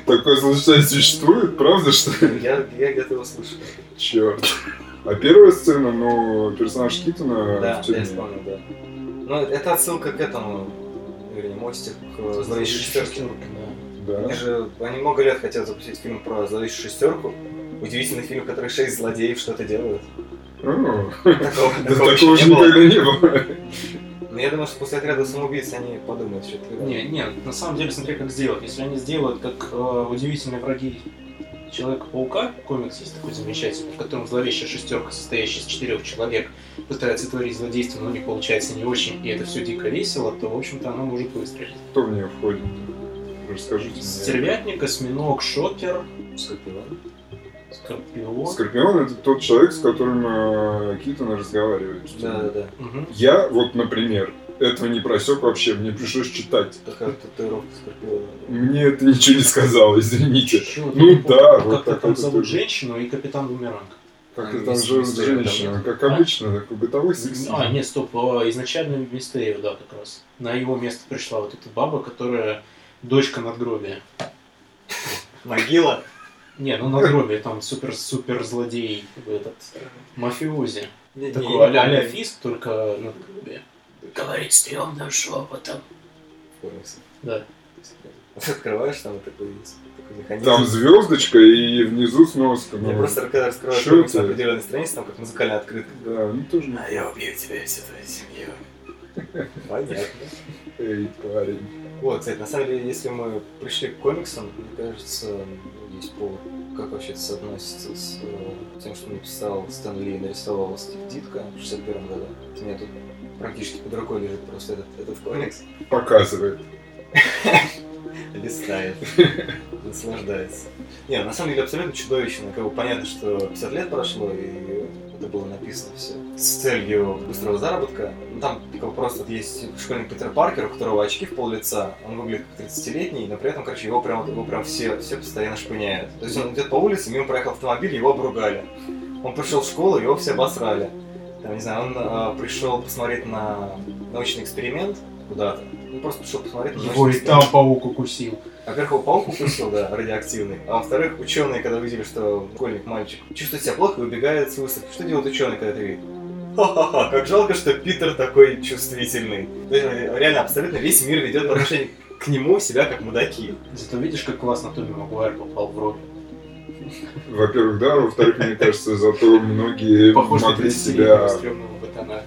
A: Такое случайно существует, правда, что ли?
B: Я, я где-то его слышал.
A: Черт. А первая сцена, ну, персонаж
B: Да,
A: Китона в
B: да, я
A: тюрьме.
B: вспомнил, да. Ну, это отсылка к этому, вернее, мостик к зловещей шестерке.
A: Да.
B: Они же, они много лет хотят запустить фильм про зловещую шестерку. Удивительный фильм, в котором шесть злодеев что-то делают. Такого,
A: Да
B: такого
A: такого же никогда не было.
B: Но я думаю, что после отряда самоубийц они подумают, что это
C: Не, не, на самом деле смотри, как сделать. Если они сделают, как э, удивительные враги Человека-паука, комикс есть такой замечательный, в котором зловещая шестерка, состоящая из четырех человек, пытается творить злодейство, но не получается не очень, и это все дико весело, то, в общем-то, оно может выстрелить.
A: Кто в нее входит? Расскажите мне.
C: Стервятник, осьминог, шокер,
B: Скорпион.
C: Скорпион.
A: Скорпион это тот человек, с которым э, Китон разговаривает.
B: Да, да, да.
A: Я вот, например, этого не просек вообще, мне пришлось читать.
B: Такая татуировка Скорпиона.
A: Мне это ничего не сказало, извините.
C: Чего
A: Ну да,
C: Как-то
A: вот
C: там
A: такой
C: зовут женщину и капитан Бумеранг.
A: Как
B: А,
A: это там же
B: там
A: женщина, как
C: А?
A: обычно, такой бытовой секс.
C: А, нет, стоп, а, изначально Мистерио, да, как раз. На его место пришла вот эта баба, которая дочка надгробия.
B: Могила.
C: Не, ну надгробие, там супер-супер злодей, этот, мафиози.
B: Не,
C: Такой
B: не
C: а-ля
B: помню.
C: фист, только надгробие. Говорит стрёмным шепотом.
B: Комиксы.
C: Да. [laughs]
B: Открываешь, там вот такой такой механизм.
A: Там звездочка и внизу сноска.
B: Я
A: ну,
B: просто когда раскрываю
A: Шо
B: комикс на определенной странице, там как музыкальная открытка.
A: Да, ну тоже.
B: А я убью тебя и всю твою семью. Понятно.
A: Эй, парень.
B: Вот, кстати, на самом деле, если мы пришли к комиксам, мне кажется, ну, есть повод, как вообще это соотносится с э, тем, что написал Стэн Ли и нарисовал Стив Дитко в 61 году. У меня тут практически под рукой лежит просто этот, этот комикс.
A: Показывает. [laughs]
B: листает, наслаждается. Не, на самом деле абсолютно чудовищно. Как бы понятно, что 50 лет прошло, и это было написано все с целью быстрого заработка. Ну, там как бы просто вот есть школьник Питер Паркер, у которого очки в пол лица, он выглядит как 30-летний, но при этом, короче, его прям, его прям все, все постоянно шпыняют. То есть он идет по улице, мимо проехал автомобиль, его обругали. Он пришел в школу, его все обосрали. Там, не знаю, он э, пришел посмотреть на научный эксперимент куда-то. Ну, просто пришел посмотреть на
C: Его и там паук укусил.
B: Во-первых, его паук укусил, да, радиоактивный. А во-вторых, ученые, когда увидели, что школьник, мальчик, чувствует себя плохо и убегает с выставки. Что делает ученый, когда это видит? Ха-ха-ха, как жалко, что Питер такой чувствительный. То есть, реально, абсолютно весь мир ведет по отношению к нему себя как мудаки.
C: Зато видишь, как классно Томми Магуайр попал в роль.
A: Во-первых, да, во-вторых, мне кажется, зато многие
C: Похож на
A: могли
C: 30-летнего
A: себя
C: ботана.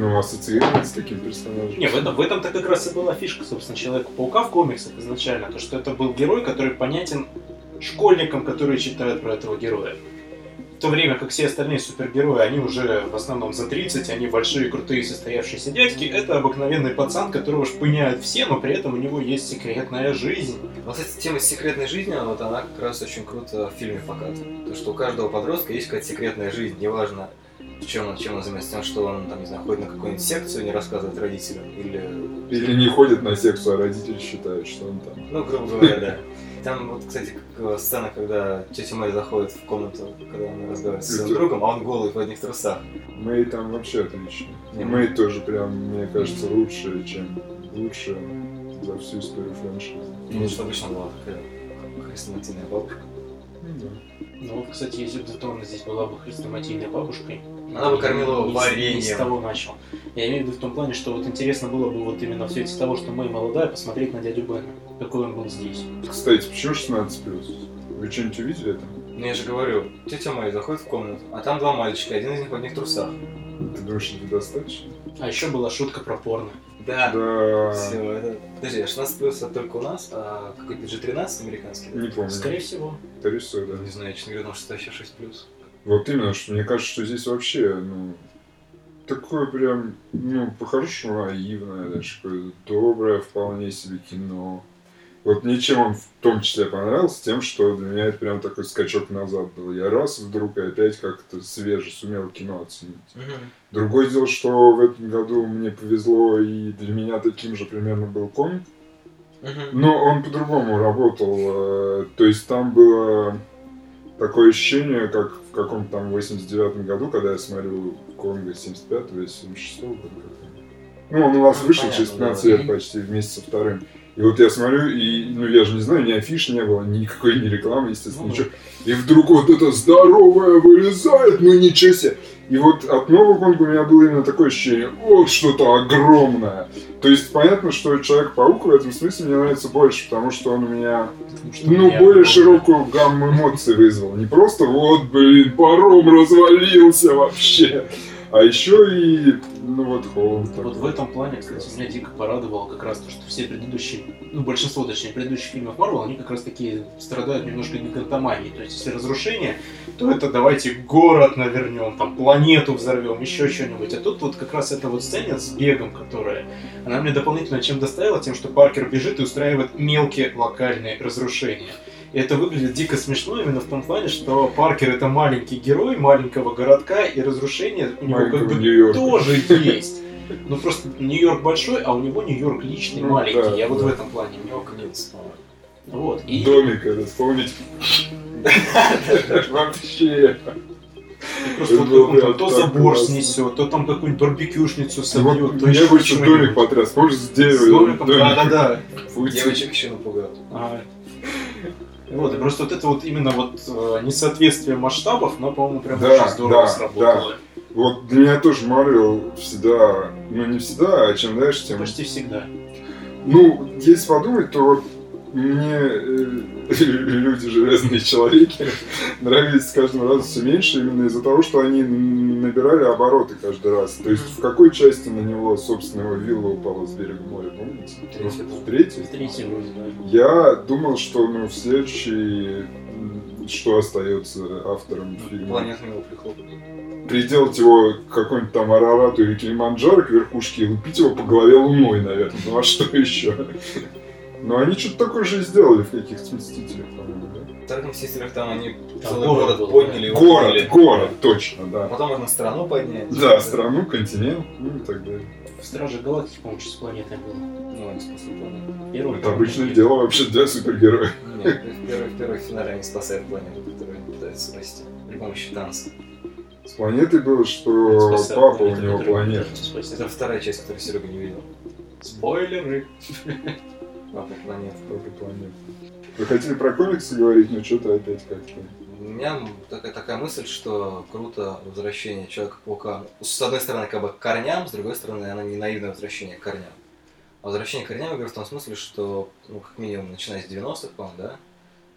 A: Ну, ассоциировать с таким персонажем.
C: Не, в этом, в этом-то как раз и была фишка, собственно, Человека-паука в комиксах изначально. То, что это был герой, который понятен школьникам, которые читают про этого героя. В то время как все остальные супергерои, они уже в основном за 30, они большие, крутые, состоявшиеся дядьки. Это обыкновенный пацан, которого шпыняют все, но при этом у него есть секретная жизнь.
B: Но, кстати, тема секретной жизнью, вот она как раз очень круто в фильме показана. То, что у каждого подростка есть какая-то секретная жизнь, неважно, чем он, чем он занимается, тем, что он, там, не знаю, ходит на какую-нибудь секцию, не рассказывает родителям, или
A: Или не ходит на секцию, а родители считают, что он там.
B: Ну, грубо говоря, да. Там вот, кстати, как, э, сцена, когда тетя Мэй заходит в комнату, когда она разговаривает со своим другом, а он голый в одних трусах.
A: Мэй там вообще отлично.
B: Не,
A: Мэй тоже прям, мне кажется, лучше, чем лучше за всю историю франшизы.
B: Потому что обычно была такая хрестоматийная бабушка.
A: Ну да.
C: Ну вот, кстати, если бы Детона здесь была бы хрестоматийной бабушкой,
B: Она бы кормила его
C: с- Не с
B: вареньем.
C: того начал. Я имею в виду в том плане, что вот интересно было бы вот именно в свете того, что мы молодая, посмотреть на дядю Бена, какой он был здесь.
A: Кстати, почему 16 плюс? Вы что-нибудь увидели там?
B: Ну я же говорю, тетя Мэй заходит в комнату, а там два мальчика, один из них в одних трусах.
A: Ты думаешь, это достаточно?
C: А еще была шутка про порно.
B: Да.
A: Да.
B: Все, это... Подожди, а 16 плюс это только у нас, а какой-то G13 американский? да?
A: Не помню.
C: Скорее всего.
A: Скорее всего, да.
B: Не знаю, я честно говоря, думал, что это вообще 6 плюс.
A: Вот именно, что мне кажется, что здесь вообще, ну, такое прям, ну, по-хорошему наивное, даже такое доброе вполне себе кино. Вот мне чем он в том числе понравился, тем, что для меня это прям такой скачок назад был. Я раз вдруг и опять как-то свеже сумел кино оценить. Другое дело, что в этом году мне повезло, и для меня таким же примерно был комик. Но он по-другому работал. э, То есть там было такое ощущение, как в каком-то там 89 году, когда я смотрю Конго 75 или 76 года. Ну, он у нас
B: Ну,
A: вышел
B: понятно,
A: через 15
B: да.
A: лет почти вместе со вторым. И вот я смотрю, и, ну, я же не знаю, ни афиш не было, никакой ни рекламы, естественно,
C: Ну,
A: ничего. И вдруг вот это здоровое вылезает, ну ничего себе. И вот от Нового Конга у меня было именно такое ощущение, вот что-то огромное. То есть понятно, что Человек-паук в этом смысле мне нравится больше, потому что он у меня,
C: что
A: ну,
C: меня
A: более
C: было-
A: широкую гамму эмоций вызвал. Не просто вот, блин, паром развалился вообще. А еще и, ну вот, Холланд.
C: Вот в этом плане, кстати, меня дико порадовало как раз то, что все предыдущие, ну, большинство, точнее, предыдущих фильмов Марвел, они как раз такие страдают немножко гигантоманией. То есть, если разрушение, то это давайте город навернем, там, планету взорвем, еще что-нибудь. А тут вот как раз эта вот сцена с бегом, которая, она мне дополнительно чем доставила, тем, что Паркер бежит и устраивает мелкие локальные разрушения. И это выглядит дико смешно именно в том плане, что Паркер это маленький герой маленького городка, и разрушение у него как бы тоже есть. Ну просто Нью-Йорк большой, а у него Нью-Йорк личный,
A: Ну,
C: маленький.
A: да,
C: Я вот
A: да.
C: в этом плане.
B: У него книгс.
C: Вот. И,
A: Домик этот, вспомните. Вообще.
C: просто вот то забор снесет, то там какую-нибудь барбекюшницу
A: Вот
C: собьет, то еще что-нибудь.
A: домик потряс. Помнишь, с дерева?
C: да-да-да.
B: Девочек еще напугал.
C: Вот, и просто вот это вот именно вот э, несоответствие масштабов, но, по-моему, прям
A: Да,
C: очень здорово
A: да,
C: сработало.
A: Вот для меня тоже Марвел всегда, ну не всегда, а чем дальше, тем...
C: Почти всегда.
A: Ну, если подумать, то вот мне э, [laughs] люди Железные Человеки нравились с каждым разом все меньше именно из-за того, что они набирали обороты каждый раз. То есть в какой части на него, собственно, его вилла упала с берега моря, помните? В третьей?
C: Третий вроде, да.
A: Я думал, что ну, в следующий, что остается автором фильма,
B: Планету его прихлопнул.
A: приделать его к какой-нибудь там Арарату или Килиманджаро к верхушке и лупить его по голове луной, наверное. Ну а что еще? Но они что-то такое же и сделали в каких-то Мстителях, по-моему, да?
B: В вторых мстителях там они
C: Там
B: целый
C: город
B: город подняли.
A: Город,
B: укрыли.
A: город, точно, да.
B: потом можно страну поднять.
A: Да, страну, континент, ну и так далее.
C: В Страже Галактики, по-моему, что с планетой было.
B: Ну, они спасли планету.
C: Первый,
A: Это обычное дело вообще для супергероев.
B: Нет, в первой, в первой финале они спасают планету, которую они пытаются спасти при помощи танца.
A: С планетой было, что
C: Спасает
A: папа у него планета.
B: Это вторая часть, которую Серега не видел.
C: Спойлеры.
B: Папа планета.
A: Папа планета. Вы хотели про комиксы говорить, но что-то опять как-то...
B: У меня такая, такая мысль, что круто возвращение Человека-паука. С одной стороны, как бы к корням, с другой стороны, она не наивное возвращение к корням. А возвращение к корням, я говорю, в том смысле, что, ну, как минимум, начиная с 90-х, по-моему, да,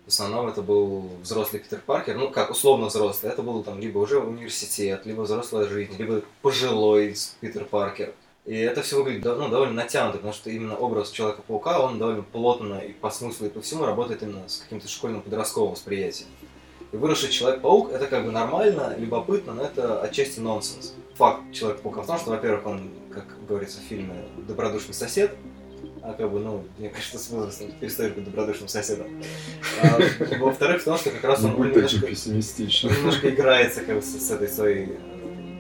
B: в основном это был взрослый Питер Паркер, ну, как условно взрослый, это был там либо уже университет, либо взрослая жизнь, либо пожилой Питер Паркер. И это все выглядит ну, довольно натянуто, потому что именно образ Человека-паука, он довольно плотно и по смыслу, и по всему работает именно с каким-то школьным подростковым восприятием. И выросший Человек-паук это как бы нормально, любопытно, но это отчасти нонсенс. Факт Человека-паука в том, что, во-первых, он, как говорится в фильме, добродушный сосед, а как бы, ну, мне кажется, с возрастом перестаешь быть добродушным соседом. А, во-вторых, в том, что как раз он, немножко, немножко играется как бы, с, с этой своей э,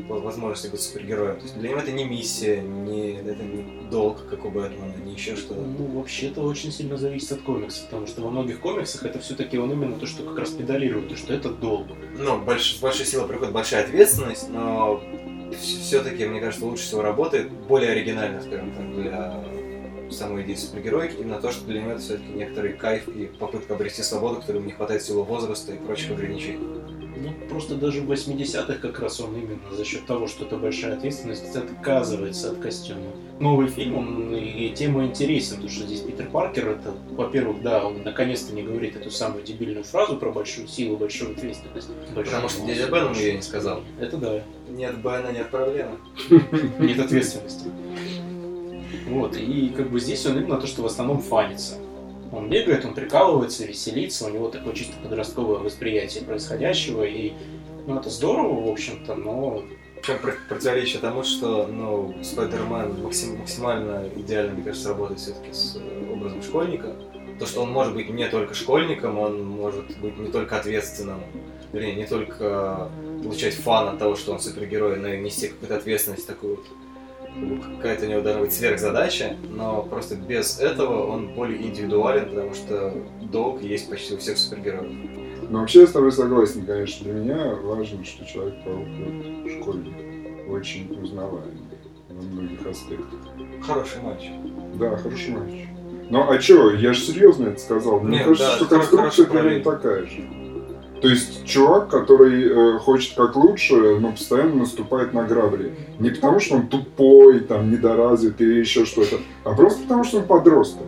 B: возможности быть супергероем. То есть для него это не миссия, не, это не долг, как у Бэтмена, не еще что-то.
C: Ну, вообще это очень сильно зависит от комикса, потому что во многих комиксах это все-таки он именно то, что как раз педалирует, то, что это долг.
B: Ну, больш, с большой силой приходит большая ответственность, но все-таки, мне кажется, лучше всего работает более оригинально, скажем так, для самой идеи супергероики, именно то, что для него это все-таки некоторый кайф и попытка обрести свободу, которому не хватает силы возраста и прочих ограничений.
C: Просто даже в 80-х как раз он именно за счет того, что это большая ответственность, отказывается от костюма. Новый фильм, он и тема интересен, потому что здесь Питер Паркер, это, во-первых, да, он наконец-то не говорит эту самую дебильную фразу про большую силу, большую ответственность. Большую
B: Потому что дядя Бен ее не сказал.
C: Это да.
B: Нет Бена, нет проблемы.
C: Нет ответственности. Вот, и как бы здесь он именно то, что в основном фанится. Он бегает, он прикалывается, веселится, у него такое чисто подростковое восприятие происходящего, и ну, это здорово, в общем-то, но
B: про- противоречие тому, что ну, Спайдермен максим- максимально идеально, мне кажется, работает все-таки с э, образом школьника. То, что он может быть не только школьником, он может быть не только ответственным, вернее, не только получать фан от того, что он супергерой, но и нести какую-то ответственность такую вот. Какая-то у него должна быть сверхзадача, но просто без этого он более индивидуален, потому что долг есть почти у всех супергероев.
A: Но вообще я с тобой согласен, конечно. Для меня важно, что Человек-паук вот, школьник. Очень узнаваемый во многих аспектах.
B: Хороший матч.
A: Да, хороший матч. Ну а чё, я же серьезно это сказал. Мне
B: Нет,
A: кажется,
B: да,
A: что конструкция примерно такая же. То есть чувак, который э, хочет как лучше, но постоянно наступает на грабли. Не потому, что он тупой, там, недоразвитый или еще что-то, а просто потому, что он подросток.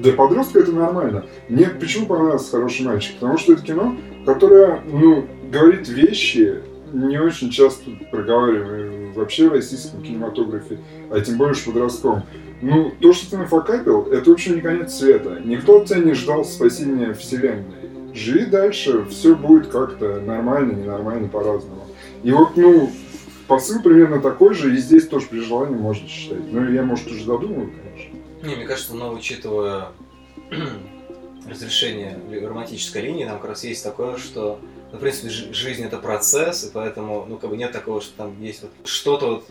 A: Для подростка это нормально. Мне почему понравился «Хороший мальчик»? Потому что это кино, которое, ну, говорит вещи, не очень часто проговариваемые вообще в российском кинематографе, а тем более в подростковом. Ну, то, что ты нафакапил, это вообще не конец света. Никто от тебя не ждал спасения вселенной. Живи дальше, все будет как-то нормально, ненормально, по-разному. И вот, ну, посыл примерно такой же, и здесь тоже при желании можно читать. Ну, я, может, уже додумаю, конечно.
B: Не, мне кажется, но учитывая [clears throat] разрешение романтической линии, там как раз есть такое, что, ну, в принципе, жи- жизнь это процесс, и поэтому, ну, как бы нет такого, что там есть вот что-то вот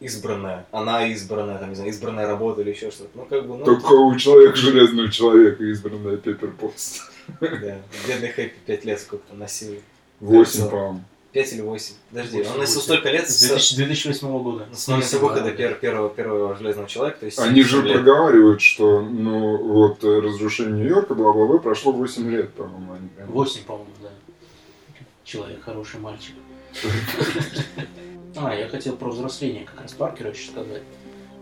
B: избранное, она избранная, там, не знаю, избранная работа или еще что-то. Ну, как бы, ну,
A: Только у человека, железного человека, избранная Пеппер Пост.
B: Да, бедный Хэппи пять лет сколько-то носил.
A: Восемь,
B: Кажется,
A: по-моему.
B: Пять или восемь. Подожди, он
C: Восемь,
B: носил
C: восемь.
B: столько лет
C: с
B: с,
C: 2000 2008 года.
B: с момента выхода пер- первого, первого железного человека, то есть
A: Они же
B: 70 лет.
A: проговаривают, что, ну, вот, разрушение Нью-Йорка, бла-бла-бла, прошло 8 лет, по-моему. они прям-
C: 8, по-моему, да. Человек, хороший мальчик. А, я хотел про взросление как раз Паркера еще сказать.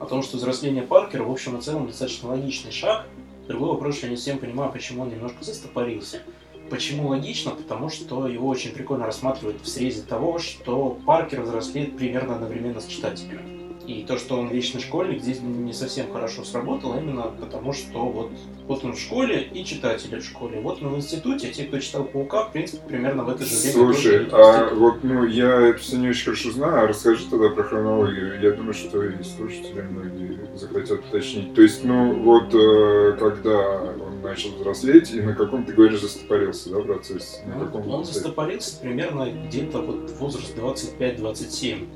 C: О том, что взросление Паркера, в общем и целом, достаточно логичный шаг. Другой вопрос, что я не совсем понимаю, почему он немножко застопорился. Почему логично? Потому что его очень прикольно рассматривают в срезе того, что Паркер взрослеет примерно одновременно с читателем. И то, что он вечный школьник, здесь не совсем хорошо сработало, именно потому что вот, вот он в школе и читатели в школе. Вот он в институте, а те, кто читал Паука, в принципе, примерно в это же время
A: Слушай, а вот, ну, я это все не очень хорошо знаю, а расскажи тогда про хронологию. Я думаю, что и слушатели многие захотят уточнить. То есть, ну, вот, э, когда он начал взрослеть, и на каком, ты говоришь, застопорился, да, процесс? На
C: Ну,
A: каком
C: он
A: этапе?
C: застопорился примерно где-то вот возраст 25-27.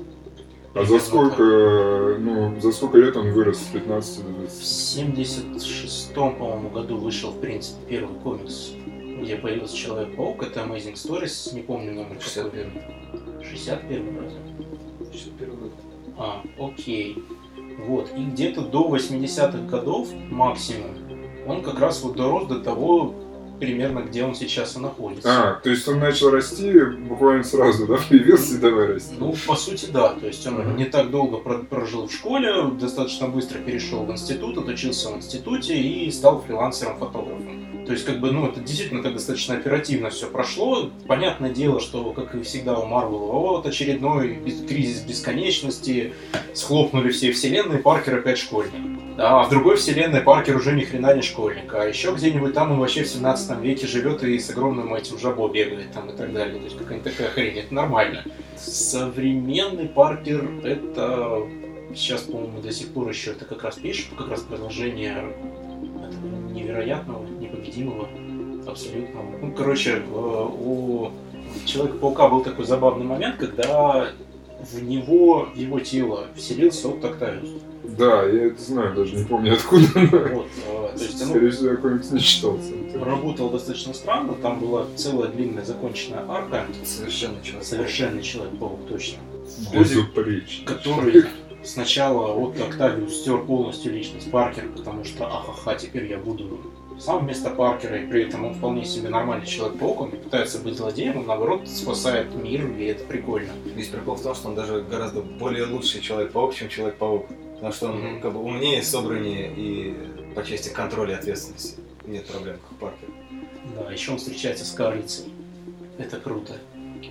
A: А за сколько, э, ну, за сколько лет он вырос с 15 до
C: В
A: 20?
C: 76-м, по-моему, году вышел, в принципе, первый комикс, где появился Человек-паук. Это Amazing Stories, не помню номер. какой.
B: 61.
C: 61 разве?
B: 61 год.
C: А, окей. Вот, и где-то до 80-х годов максимум он как раз вот дорос до того, примерно где он сейчас и находится.
A: А, то есть он начал расти буквально сразу, да, [laughs] появился и давай расти.
C: Ну, по сути, да. То есть он
A: Мгм.
C: не так долго про- прожил в школе, достаточно быстро перешел в институт, отучился в институте и стал фрилансером-фотографом. То есть, как бы, ну, это действительно так достаточно оперативно все прошло. Понятное дело, что, как и всегда у Марвела, вот очередной кризис бесконечности, схлопнули все вселенные, Паркер опять школьник. А в другой вселенной Паркер уже ни хрена не школьник, а еще где-нибудь там он вообще в 17 веке живет и с огромным этим жабо бегает там и так далее. То есть какая-нибудь такая хрень, это нормально. Современный Паркер это сейчас, по-моему, до сих пор еще это как раз пишет, как раз продолжение этого невероятного, непобедимого, абсолютного. Ну, короче, э, у Человека-паука был такой забавный момент, когда в него, в его тело вселился Отто Октавиус.
A: Да, я это знаю, даже не помню откуда.
C: Вот, а, то есть оно
A: Скорее всего, я комикс не читал. сам.
C: работало достаточно странно, там была целая длинная законченная арка,
B: Совершенно человек.
C: совершенный Человек-паук, точно,
A: Безупречно.
C: который сначала Отто Октавиус стер полностью личность Паркера, потому что ахаха, теперь я буду сам вместо Паркера, и при этом он вполне себе нормальный Человек-паук, он не пытается быть злодеем, он наоборот спасает мир, и это прикольно.
B: Весь прикол в том, что он даже гораздо более лучший Человек-паук, чем Человек-паук. Потому что он
C: Мгм.
B: как бы умнее, собраннее и по части контроля и ответственности. Нет проблем, как у Паркера.
C: Да, еще он встречается с Карлицей. Это круто.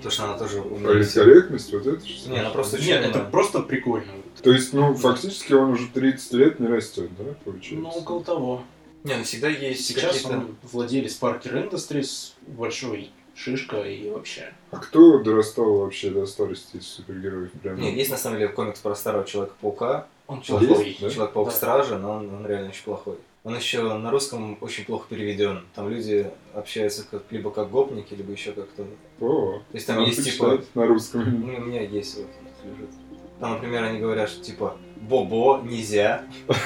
B: То, что она тоже умнее. всех.
A: Политкорректность, вот это что?
B: Не, она просто
C: Нет, это просто прикольно.
A: То есть, ну, фактически он уже 30 лет не растет, да, получается?
C: Ну, около того.
B: Не, ну всегда есть
C: Сейчас
B: какие-то...
C: он владелец Parker Industries, большой шишка и вообще.
A: А кто дорастал вообще до старости из супергероев? Прям?
B: Нет, есть на самом деле комикс про старого Человека-паука,
C: Он
B: Человек-
C: плохой.
A: да?
B: Человек-паук
C: Да.
B: Стража, но он, он реально очень плохой. Он еще на русском очень плохо переведен. Там люди общаются как, либо как гопники, либо еще как-то.
A: О,
B: То есть там есть типа
A: на русском.
B: Ну, у меня есть вот лежит. Там, например, они говорят, что типа Бобо нельзя. [laughs]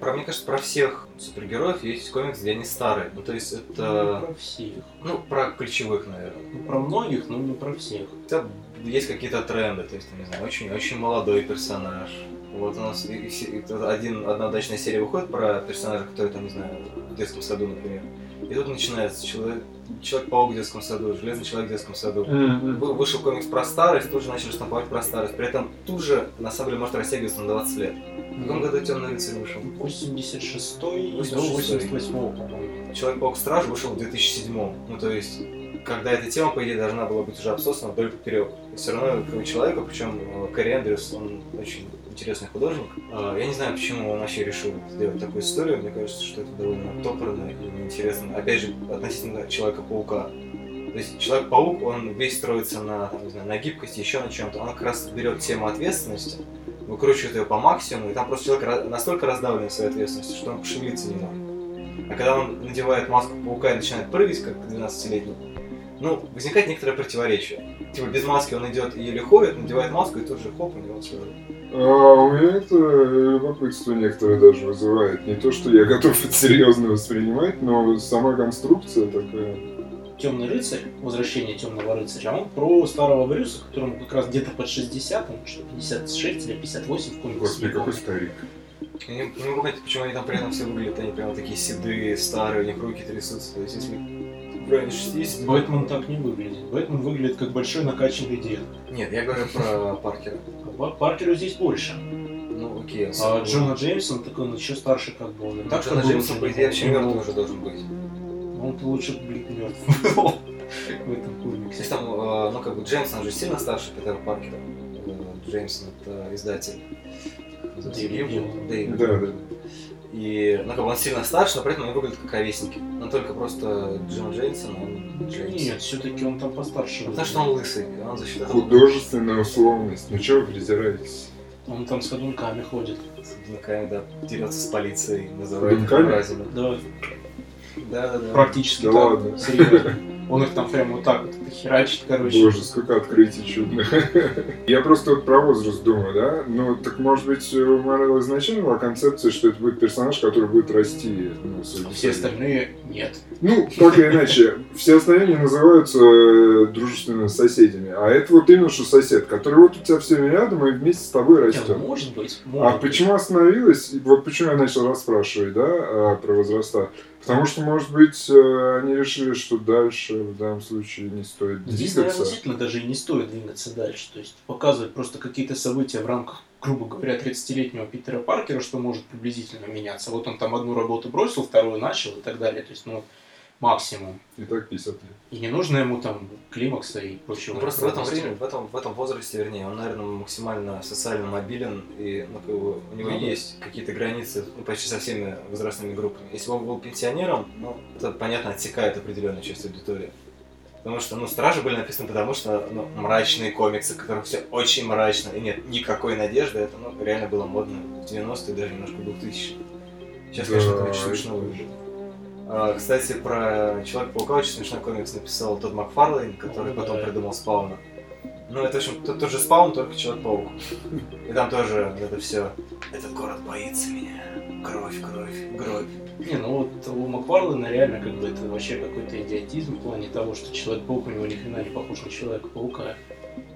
B: Про, мне кажется, про всех супергероев есть комикс, где они старые. Ну, то есть
C: Не
B: это,
C: про всех.
B: ну, про ключевых, наверное.
C: Ну, про многих, но не про всех.
B: Хотя есть какие-то тренды, то есть, там, не знаю, очень, очень молодой персонаж. Вот у нас и- и все- и тут один, одна удачная серия выходит про персонажа, который, там, не знаю, в детском саду, например. И тут начинается человек, Человек-паук в детском саду, Железный человек в детском саду. Вы- Вышел комикс про старость, тут же начали штамповать про старость. При этом тут же, на самом деле, может растягиваться на 20 лет. В каком году Темный рыцарь вышел?
C: 86-й до
B: 86-й.
C: 88-го, по-моему.
B: Человек-паук Страж вышел в 2007 Ну, то есть, когда эта тема, по идее, должна была быть уже обсосана вдоль поперек. Все равно кроме человека, причем э, Кэрри Эндрюс, он очень интересный художник. А, Я не знаю, почему он вообще решил сделать такую историю. Мне кажется, что это довольно топорно и неинтересно. Опять же, относительно Человека-паука. То есть Человек-паук, он весь строится на, там, не знаю, на гибкости, еще на чем-то. Он как раз берет тему ответственности, выкручивает ее по максимуму, и там просто человек настолько раздавлен своей ответственностью, что он пошевелиться не может. А когда он надевает маску паука и начинает прыгать, как 12-летний, ну, возникает некоторое противоречие. Типа без маски он идет и еле ходит, надевает маску, и тут же хоп, у него все.
A: А у меня это любопытство некоторое даже вызывает. Не то, что я готов это серьезно воспринимать, но сама конструкция такая.
C: Темный рыцарь, возвращение темного рыцаря, он про старого Брюса, которому как раз где-то под 60, он что, 56 или 58 в комиксе.
A: Господи, какой старик.
B: Я не, не могу понять, почему они там при этом все выглядят, они прямо такие седые, старые, у них руки трясутся. То есть если в районе 60...
C: Бэтмен так не выглядит. Бэтмен выглядит как большой накачанный дед.
B: Нет, я говорю про Паркера.
C: А Пар- Паркеру здесь больше.
B: Ну, окей.
C: А. Джона Джеймсон, так он еще старше как бы. Он так
B: Джона Джеймсон, по идее, вообще мертвый уже должен быть.
C: Он-то лучше, блин, мертв был [laughs] в этом
B: То
C: комиксе.
B: есть там, э, ну, как бы Джеймсон же сильно старше Питера Паркера. Э, Джеймсон это издатель.
C: Дэвид.
A: Да, да.
B: И, ну, как бы он сильно старше, но при этом они выглядят как ровесники. Но только просто Джон Джеймсон, он Джеймс.
C: Нет, все-таки он там постарше.
B: Потому что он лысый, он за счет
A: Художественная условность. Ну чего вы придираетесь?
C: Он там с ходунками ходит.
B: с дняками, да, дерется с полицией, называет их
A: Ходунками?
C: Да,
B: Да, да, да.
C: практически
A: Да
C: так.
A: ладно.
C: Серьезно. [laughs] Он их там прям вот так вот херачит, короче.
A: Боже, сколько открытий чудных. [laughs] Я просто вот про возраст думаю, да? Ну, так может быть у Марвел изначально была концепция, что это будет персонаж, который будет расти. Ну, с
C: Все остальные нет.
A: Ну, так или иначе, все остальные называются э, дружественными соседями. А это вот именно что сосед, который вот у тебя все время рядом и вместе с тобой
C: Не,
A: растет.
C: ну, может быть.
A: А
C: может быть.
A: почему остановилась? Вот почему я начал расспрашивать, да, а, про возраста. Потому что, может быть, э, они решили, что дальше в данном случае не стоит
C: Здесь, наверное,
A: двигаться.
C: действительно даже и не стоит двигаться дальше. То есть показывать просто какие-то события в рамках, грубо говоря, 30-летнего Питера Паркера, что может приблизительно меняться. Вот он там одну работу бросил, вторую начал и так далее. То есть, ну, максимум.
A: И так 50 лет.
C: И не нужно ему там климакса и прочего.
B: Ну, просто в этом время, в этом, в этом возрасте, вернее, он, наверное, максимально социально мобилен, и ну, как бы, у него
C: Ну да.
B: есть какие-то границы ну, почти со всеми возрастными группами. Если бы он был пенсионером, ну, это, понятно, отсекает определенную часть аудитории. Потому что, ну, Стражи были написаны потому, что, ну, мрачные комиксы, в которых все очень мрачно, и нет никакой надежды, это, ну, реально было модно в 90-е, даже немножко в 2000 Сейчас,
A: Да,
B: конечно, это очень смешно выглядит. А, Кстати, про Человека-паука очень смешной комикс написал тот Макфарлейн, который
C: О,
B: потом
C: да.
B: придумал Спауна. Ну, это, в общем, тот, тот же спаун, только Человек-паук. И там тоже это все. Этот город боится меня. Кровь, кровь, кровь.
C: Не, ну вот у Макфарлена реально как бы это вообще какой-то идиотизм в плане того, что Человек-паук у него ни хрена не похож на Человека-паука.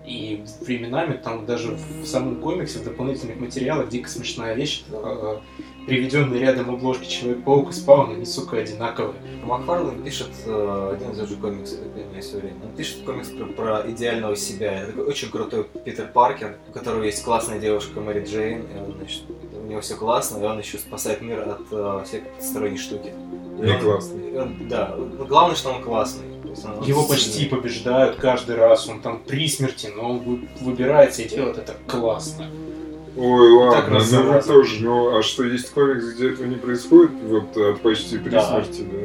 C: И временами там даже в самом комиксе, в дополнительных материалах дико смешная вещь, э, приведенные рядом обложки Человек-паук и Спауна, они, сука, одинаковые.
B: Макфарлен пишет э, один из же комикс, это я все время. Он пишет комикс про, про идеального себя. Это такой очень крутой Питер Паркер, у которого есть классная девушка Мэри Джейн, и он, значит, у него все классно, и он еще спасает мир от э, всякой сторонней штуки. И
A: Не
B: он-
A: классный.
B: и он- да, главное, что он классный.
C: Его почти побеждают каждый раз, он там при смерти, но он вы- выбирается и делает это классно.
A: Ой,
C: Так
A: ладно,
C: раз
A: ну тоже. Ну, а что, есть комикс, где этого не происходит? Вот от почти при
C: Да.
A: смерти, да?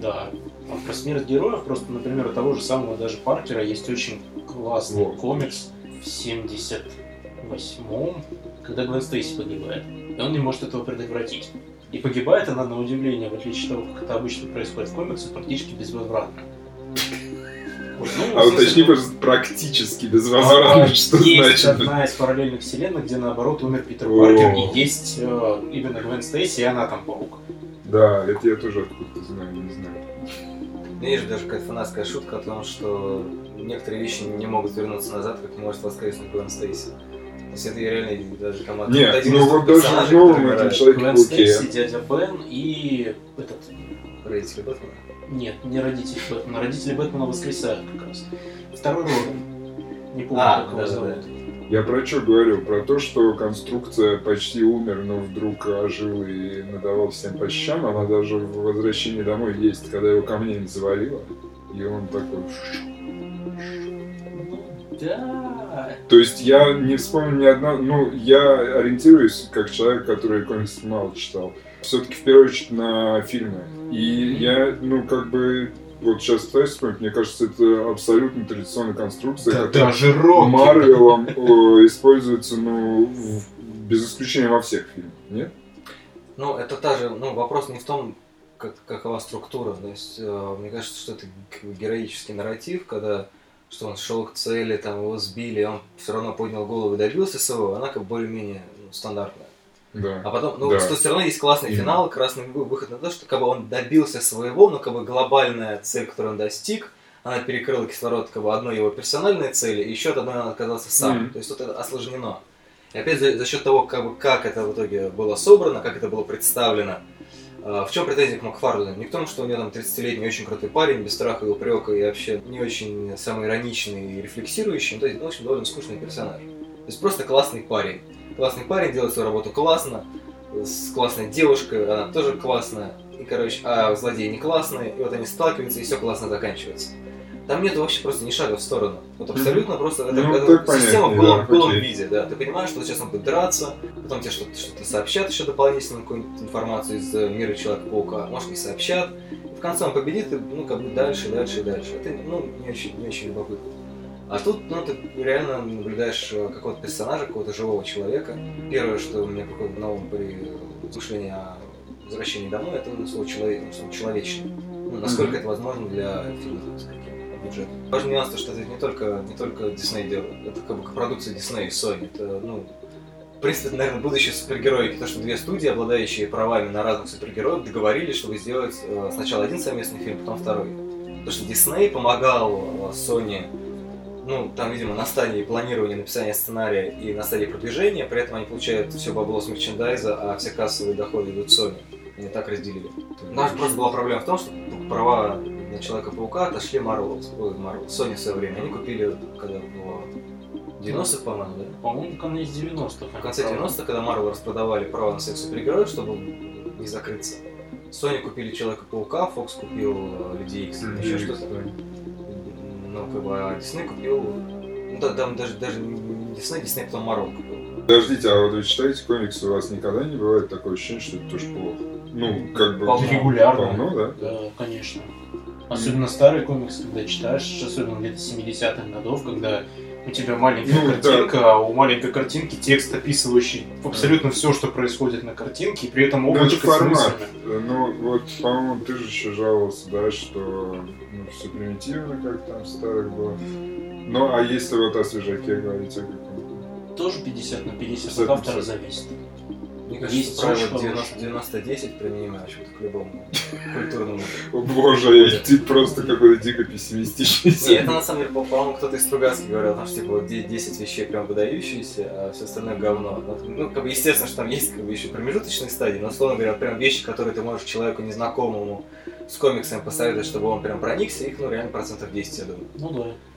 C: Да. А про смерть героев, просто, например, у того же самого даже Паркера есть очень классный
A: Вот.
C: комикс в 78-м, когда Гвен Стейси погибает. И он не может этого предотвратить. И погибает она, на удивление, в отличие от того, как это обычно происходит в комиксах, практически безвозвратно. Вот, ну,
A: А уточни,
C: смысле,
A: пожалуйста, практически безвозвратно,
C: а,
A: что
C: есть
A: значит?
C: одна из параллельных вселенных, где наоборот умер Питер
A: О.
C: Паркер, и есть э, именно Гвен Стейси, и она там паук.
A: Да, это я тоже откуда-то знаю, не знаю.
B: Есть даже какая-то фанатская шутка о том, что некоторые вещи не могут вернуться назад, как не может воскреснуть Гвен Стейси. То есть это реально даже команда.
A: Нет,
B: один
A: ну вот даже в новом этом Человеке-пауке.
C: Гвен Стейси, дядя Бен и этот
B: родители Бэтмена.
C: Нет, не родители Бэтмена. Родители Бэтмена воскресают как раз. Второй Робин. Не помню,
B: А,
C: как его зовут.
A: Я про что говорю? Про то, что конструкция почти умер, но вдруг ожил и надавал всем по щам. Она даже в возвращении домой есть, когда его камнями завалило. И он такой...
C: Ну, да.
A: То есть я не вспомню ни одна... Ну, я ориентируюсь как человек, который комиксы мало читал. Все-таки в первую очередь на фильмы. И я, ну, как бы... Вот сейчас пытаюсь вспомнить, мне кажется, это абсолютно традиционная конструкция,
D: Да
A: которая
D: даже.
A: Марвелом э, используется, ну, в- без исключения во всех фильмах, нет?
B: Ну, это та же, ну, вопрос не в том, как, какова структура. То есть, э, мне кажется, что это героический нарратив, когда что он шел к цели, там его сбили, он все равно поднял голову и добился своего, она как более-менее ну, стандартная.
A: Да.
B: А потом, ну,
A: Да.
B: что все равно есть классный
A: Именно.
B: финал, красный вы- выход на то, что как бы он добился своего, но как бы глобальная цель, которую он достиг, она перекрыла кислород как бы одной его персональной цели, и еще от одной он отказался сам.
A: Мгм.
B: То есть тут это осложнено. И опять за, за счет того, как, бы, как это в итоге было собрано, как это было представлено, э, в чем претензия к Макфарлену? Не к тому, что у него там 30-летний очень крутой парень, без страха и упрека, и вообще не очень самоироничный и рефлексирующий, ну, то есть, ну, в общем, довольно скучный персонаж. То есть просто классный парень. Классный парень, делает свою работу классно, с классной девушкой, она тоже классная, и, короче, а злодей не классный, и вот они сталкиваются, и все классно заканчивается. Там нету вообще просто ни шага в сторону. Вот абсолютно просто это,
A: Ну,
B: это система в голом,
A: да,
B: в голом виде, да. Ты понимаешь, что сейчас он будет драться, потом тебе что-то что сообщат еще дополнительную какую-нибудь информацию из э, мира Человека-паука, может не сообщат. И в конце он победит, и ну как бы дальше, дальше и дальше. Это ну, не очень, не очень любопытно. А тут, ну, ты реально наблюдаешь э, какого-то персонажа, какого-то живого человека. Первое, что мне приходит на ум при размышлении о возвращении домой, это ну, слово человек, ну, он человечный. Ну, насколько это возможно для фильма с таким бюджетом. Важный нюанс, то, что это не только, не только Disney делает, это как бы продукция Disney и Sony. Это, ну, в принципе, это, наверное, будущее супергероики, то, что две студии, обладающие правами на разных супергероев, договорились, чтобы сделать э, сначала один совместный фильм, потом второй. Потому что Disney помогал э, Sony ну, там, видимо, на стадии планирования, написания сценария и на стадии продвижения, при этом они получают все бабло с мерчендайза, а все кассовые доходы идут Sony. Они так разделили. У нас просто была проблема в том, что права на Человека-паука отошли Marvel, ой, Marvel, Sony в свое время. Они купили, когда в 90-х, по-моему, да?
C: По-моему, в конце 90-х.
B: В конце 90-х, когда Marvel распродавали права на всех супергероев, чтобы не закрыться. Sony купили Человека-паука, Fox купил Людей Икс, еще что-то. Ну, как бы, а Disney купил... Ну, да, там даже, даже не Disney, Disney потом Marvel купил.
A: Подождите, а вот вы читаете комиксы, у вас никогда не бывает такое ощущение, что это тоже плохо? Ну, как бы...
B: Полно.
C: Регулярно.
A: Полно, да?
C: Да, конечно. Особенно старые комиксы, когда читаешь, особенно где-то 70-х годов, когда
D: У тебя маленькая
A: Ну, да.
D: картинка, а у маленькой картинки текст, описывающий абсолютно все, что происходит на картинке, и при этом
A: Ну, это
D: облачко
A: формат. Ну, вот, по-моему, ты же еще жаловался, да, что ну, все примитивно, как там в старых было. Ну, а если вот о свежаке говорить, о каком?
C: Тоже 50 на 50,
A: 50
C: от автора
A: 50.
C: зависит.
B: Мне кажется,
C: Есть
B: правило
C: очень
B: 90 90-10 применимо почему-то к любому [laughs] культурному.
A: О боже, ты просто какой-то дико пессимистичный.
B: Не, это на самом деле, по- по-моему, кто-то из Стругацких говорил, там, что типа вот де- 10 вещей прям выдающиеся, а все остальное говно. Ну, Ну, как бы, естественно, что там есть как бы еще промежуточные стадии, но, условно говоря, прям вещи, которые ты можешь человеку незнакомому с комиксами посоветовать, чтобы он прям проникся, их, ну, реально процентов 10, я думаю.
C: Ну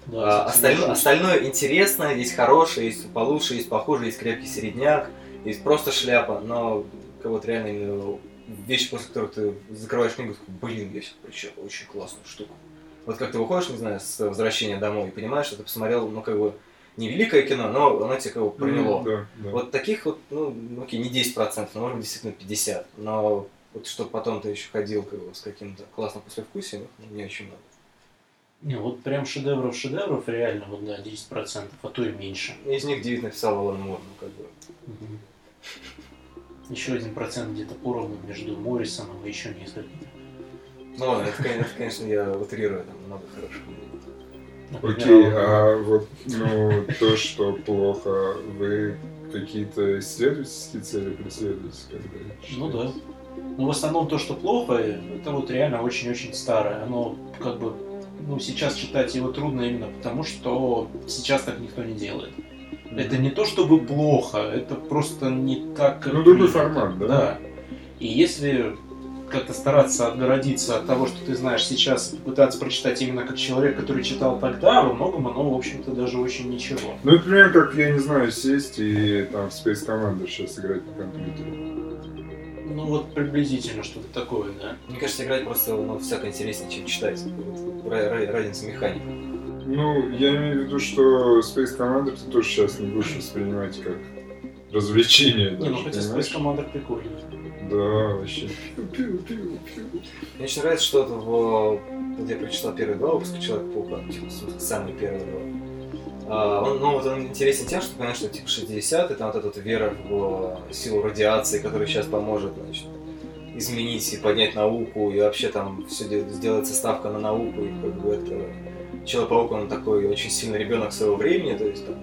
C: да. да
B: А, остальное, остальное интересно, есть хорошее, есть получше, есть похуже, есть крепкий середняк, есть просто шляпа, но как вот реально вещи, после которых ты закрываешь книгу, такой, блин, я сейчас прочитал очень классную штуку. Вот как ты выходишь, не знаю, с возвращения домой и понимаешь, что ты посмотрел, ну, как бы, не великое кино, но оно тебя как бы проняло.
A: Да, да.
B: Вот таких вот, ну, окей, не 10%, но может быть действительно 50%. Но вот чтобы потом ты еще ходил как бы, с каким-то классным послевкусием, ну, не очень много.
C: Не, вот прям шедевров шедевров реально, вот да, 10%, а то и меньше.
B: Из них 9 написал Алан Мур, ну, как бы.
C: Мгм. Еще один процент где-то поровну между Моррисоном и еще несколькими.
B: Ну ладно, это, это, конечно, я утрирую, там много хороших.
C: Например,
A: Окей, а вот ну, то, что плохо, вы какие-то исследовательские цели преследуете? Когда
C: Ну да.
A: читаете?
C: Ну, в основном то, что плохо, это вот реально очень-очень старое. Оно как бы, ну, сейчас читать его трудно именно потому, что сейчас так никто не делает. Это не то чтобы плохо, это просто не так... как
A: Ну, другой формат, да?
C: Да. И если как-то стараться отгородиться от того, что ты знаешь сейчас, и попытаться прочитать именно как человек, который читал тогда, во многом оно, в общем-то, даже очень ничего.
A: Ну, например, как, я не знаю, сесть и там в Space Commander сейчас играть на компьютере.
C: Ну вот приблизительно что-то такое, да.
B: Мне кажется, играть просто ну, всяко интереснее, чем читать. Разница механики.
A: Ну, я имею в виду, что Space Commander ты тоже сейчас не будешь воспринимать как развлечение.
C: Не,
A: даже,
C: ну хотя? Space Commander прикольный.
A: Да, вообще.
B: Мне очень нравится, что вот в... Вот я прочитал первые два выпуска Человека-паука, типа, самые первые два. А, он, ну, вот он интересен тем, что, понимаешь, что типа 60-е, там вот эта вот вера в силу радиации, которая сейчас поможет, значит, изменить и поднять науку, и вообще там все сделается ставка на науку, и как бы это... Человек-паук, он такой очень сильный ребенок своего времени, то есть там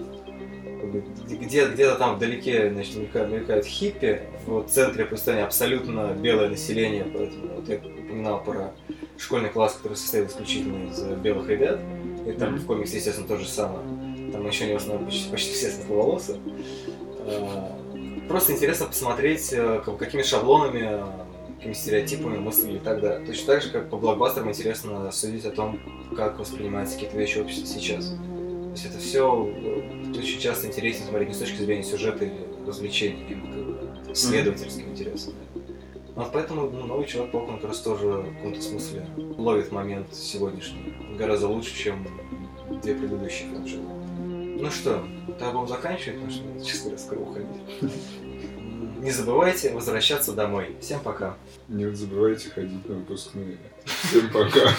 B: где, где-то там вдалеке значит, мелькают, мелькают хиппи, в центре пустыни абсолютно белое население, поэтому вот я упоминал про школьный класс, который состоит исключительно из белых ребят, и там в комиксе, естественно, то же самое. Там еще не основном почти, почти все светловолосы. А, Просто интересно посмотреть, э, как- какими шаблонами, э, какими стереотипами мыслили тогда. Точно так же, как по блокбастерам интересно судить о том, как воспринимаются какие-то вещи в обществе сейчас. То есть это все очень часто интересно смотреть не с точки зрения сюжета или развлечения, а исследовательским интересом. Вот поэтому ну, новый человек паук он как раз тоже в каком-то смысле ловит момент сегодняшний гораздо лучше, чем две предыдущие франшизы. Ну что, тогда будем заканчивать, потому что, честно говоря, скоро уходить. Не забывайте возвращаться домой. Всем пока.
A: Не забывайте ходить на выпускные. Всем пока.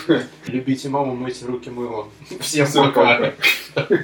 D: Любите маму, мойте руки мылом. Всем
A: Всем
D: пока.
A: пока.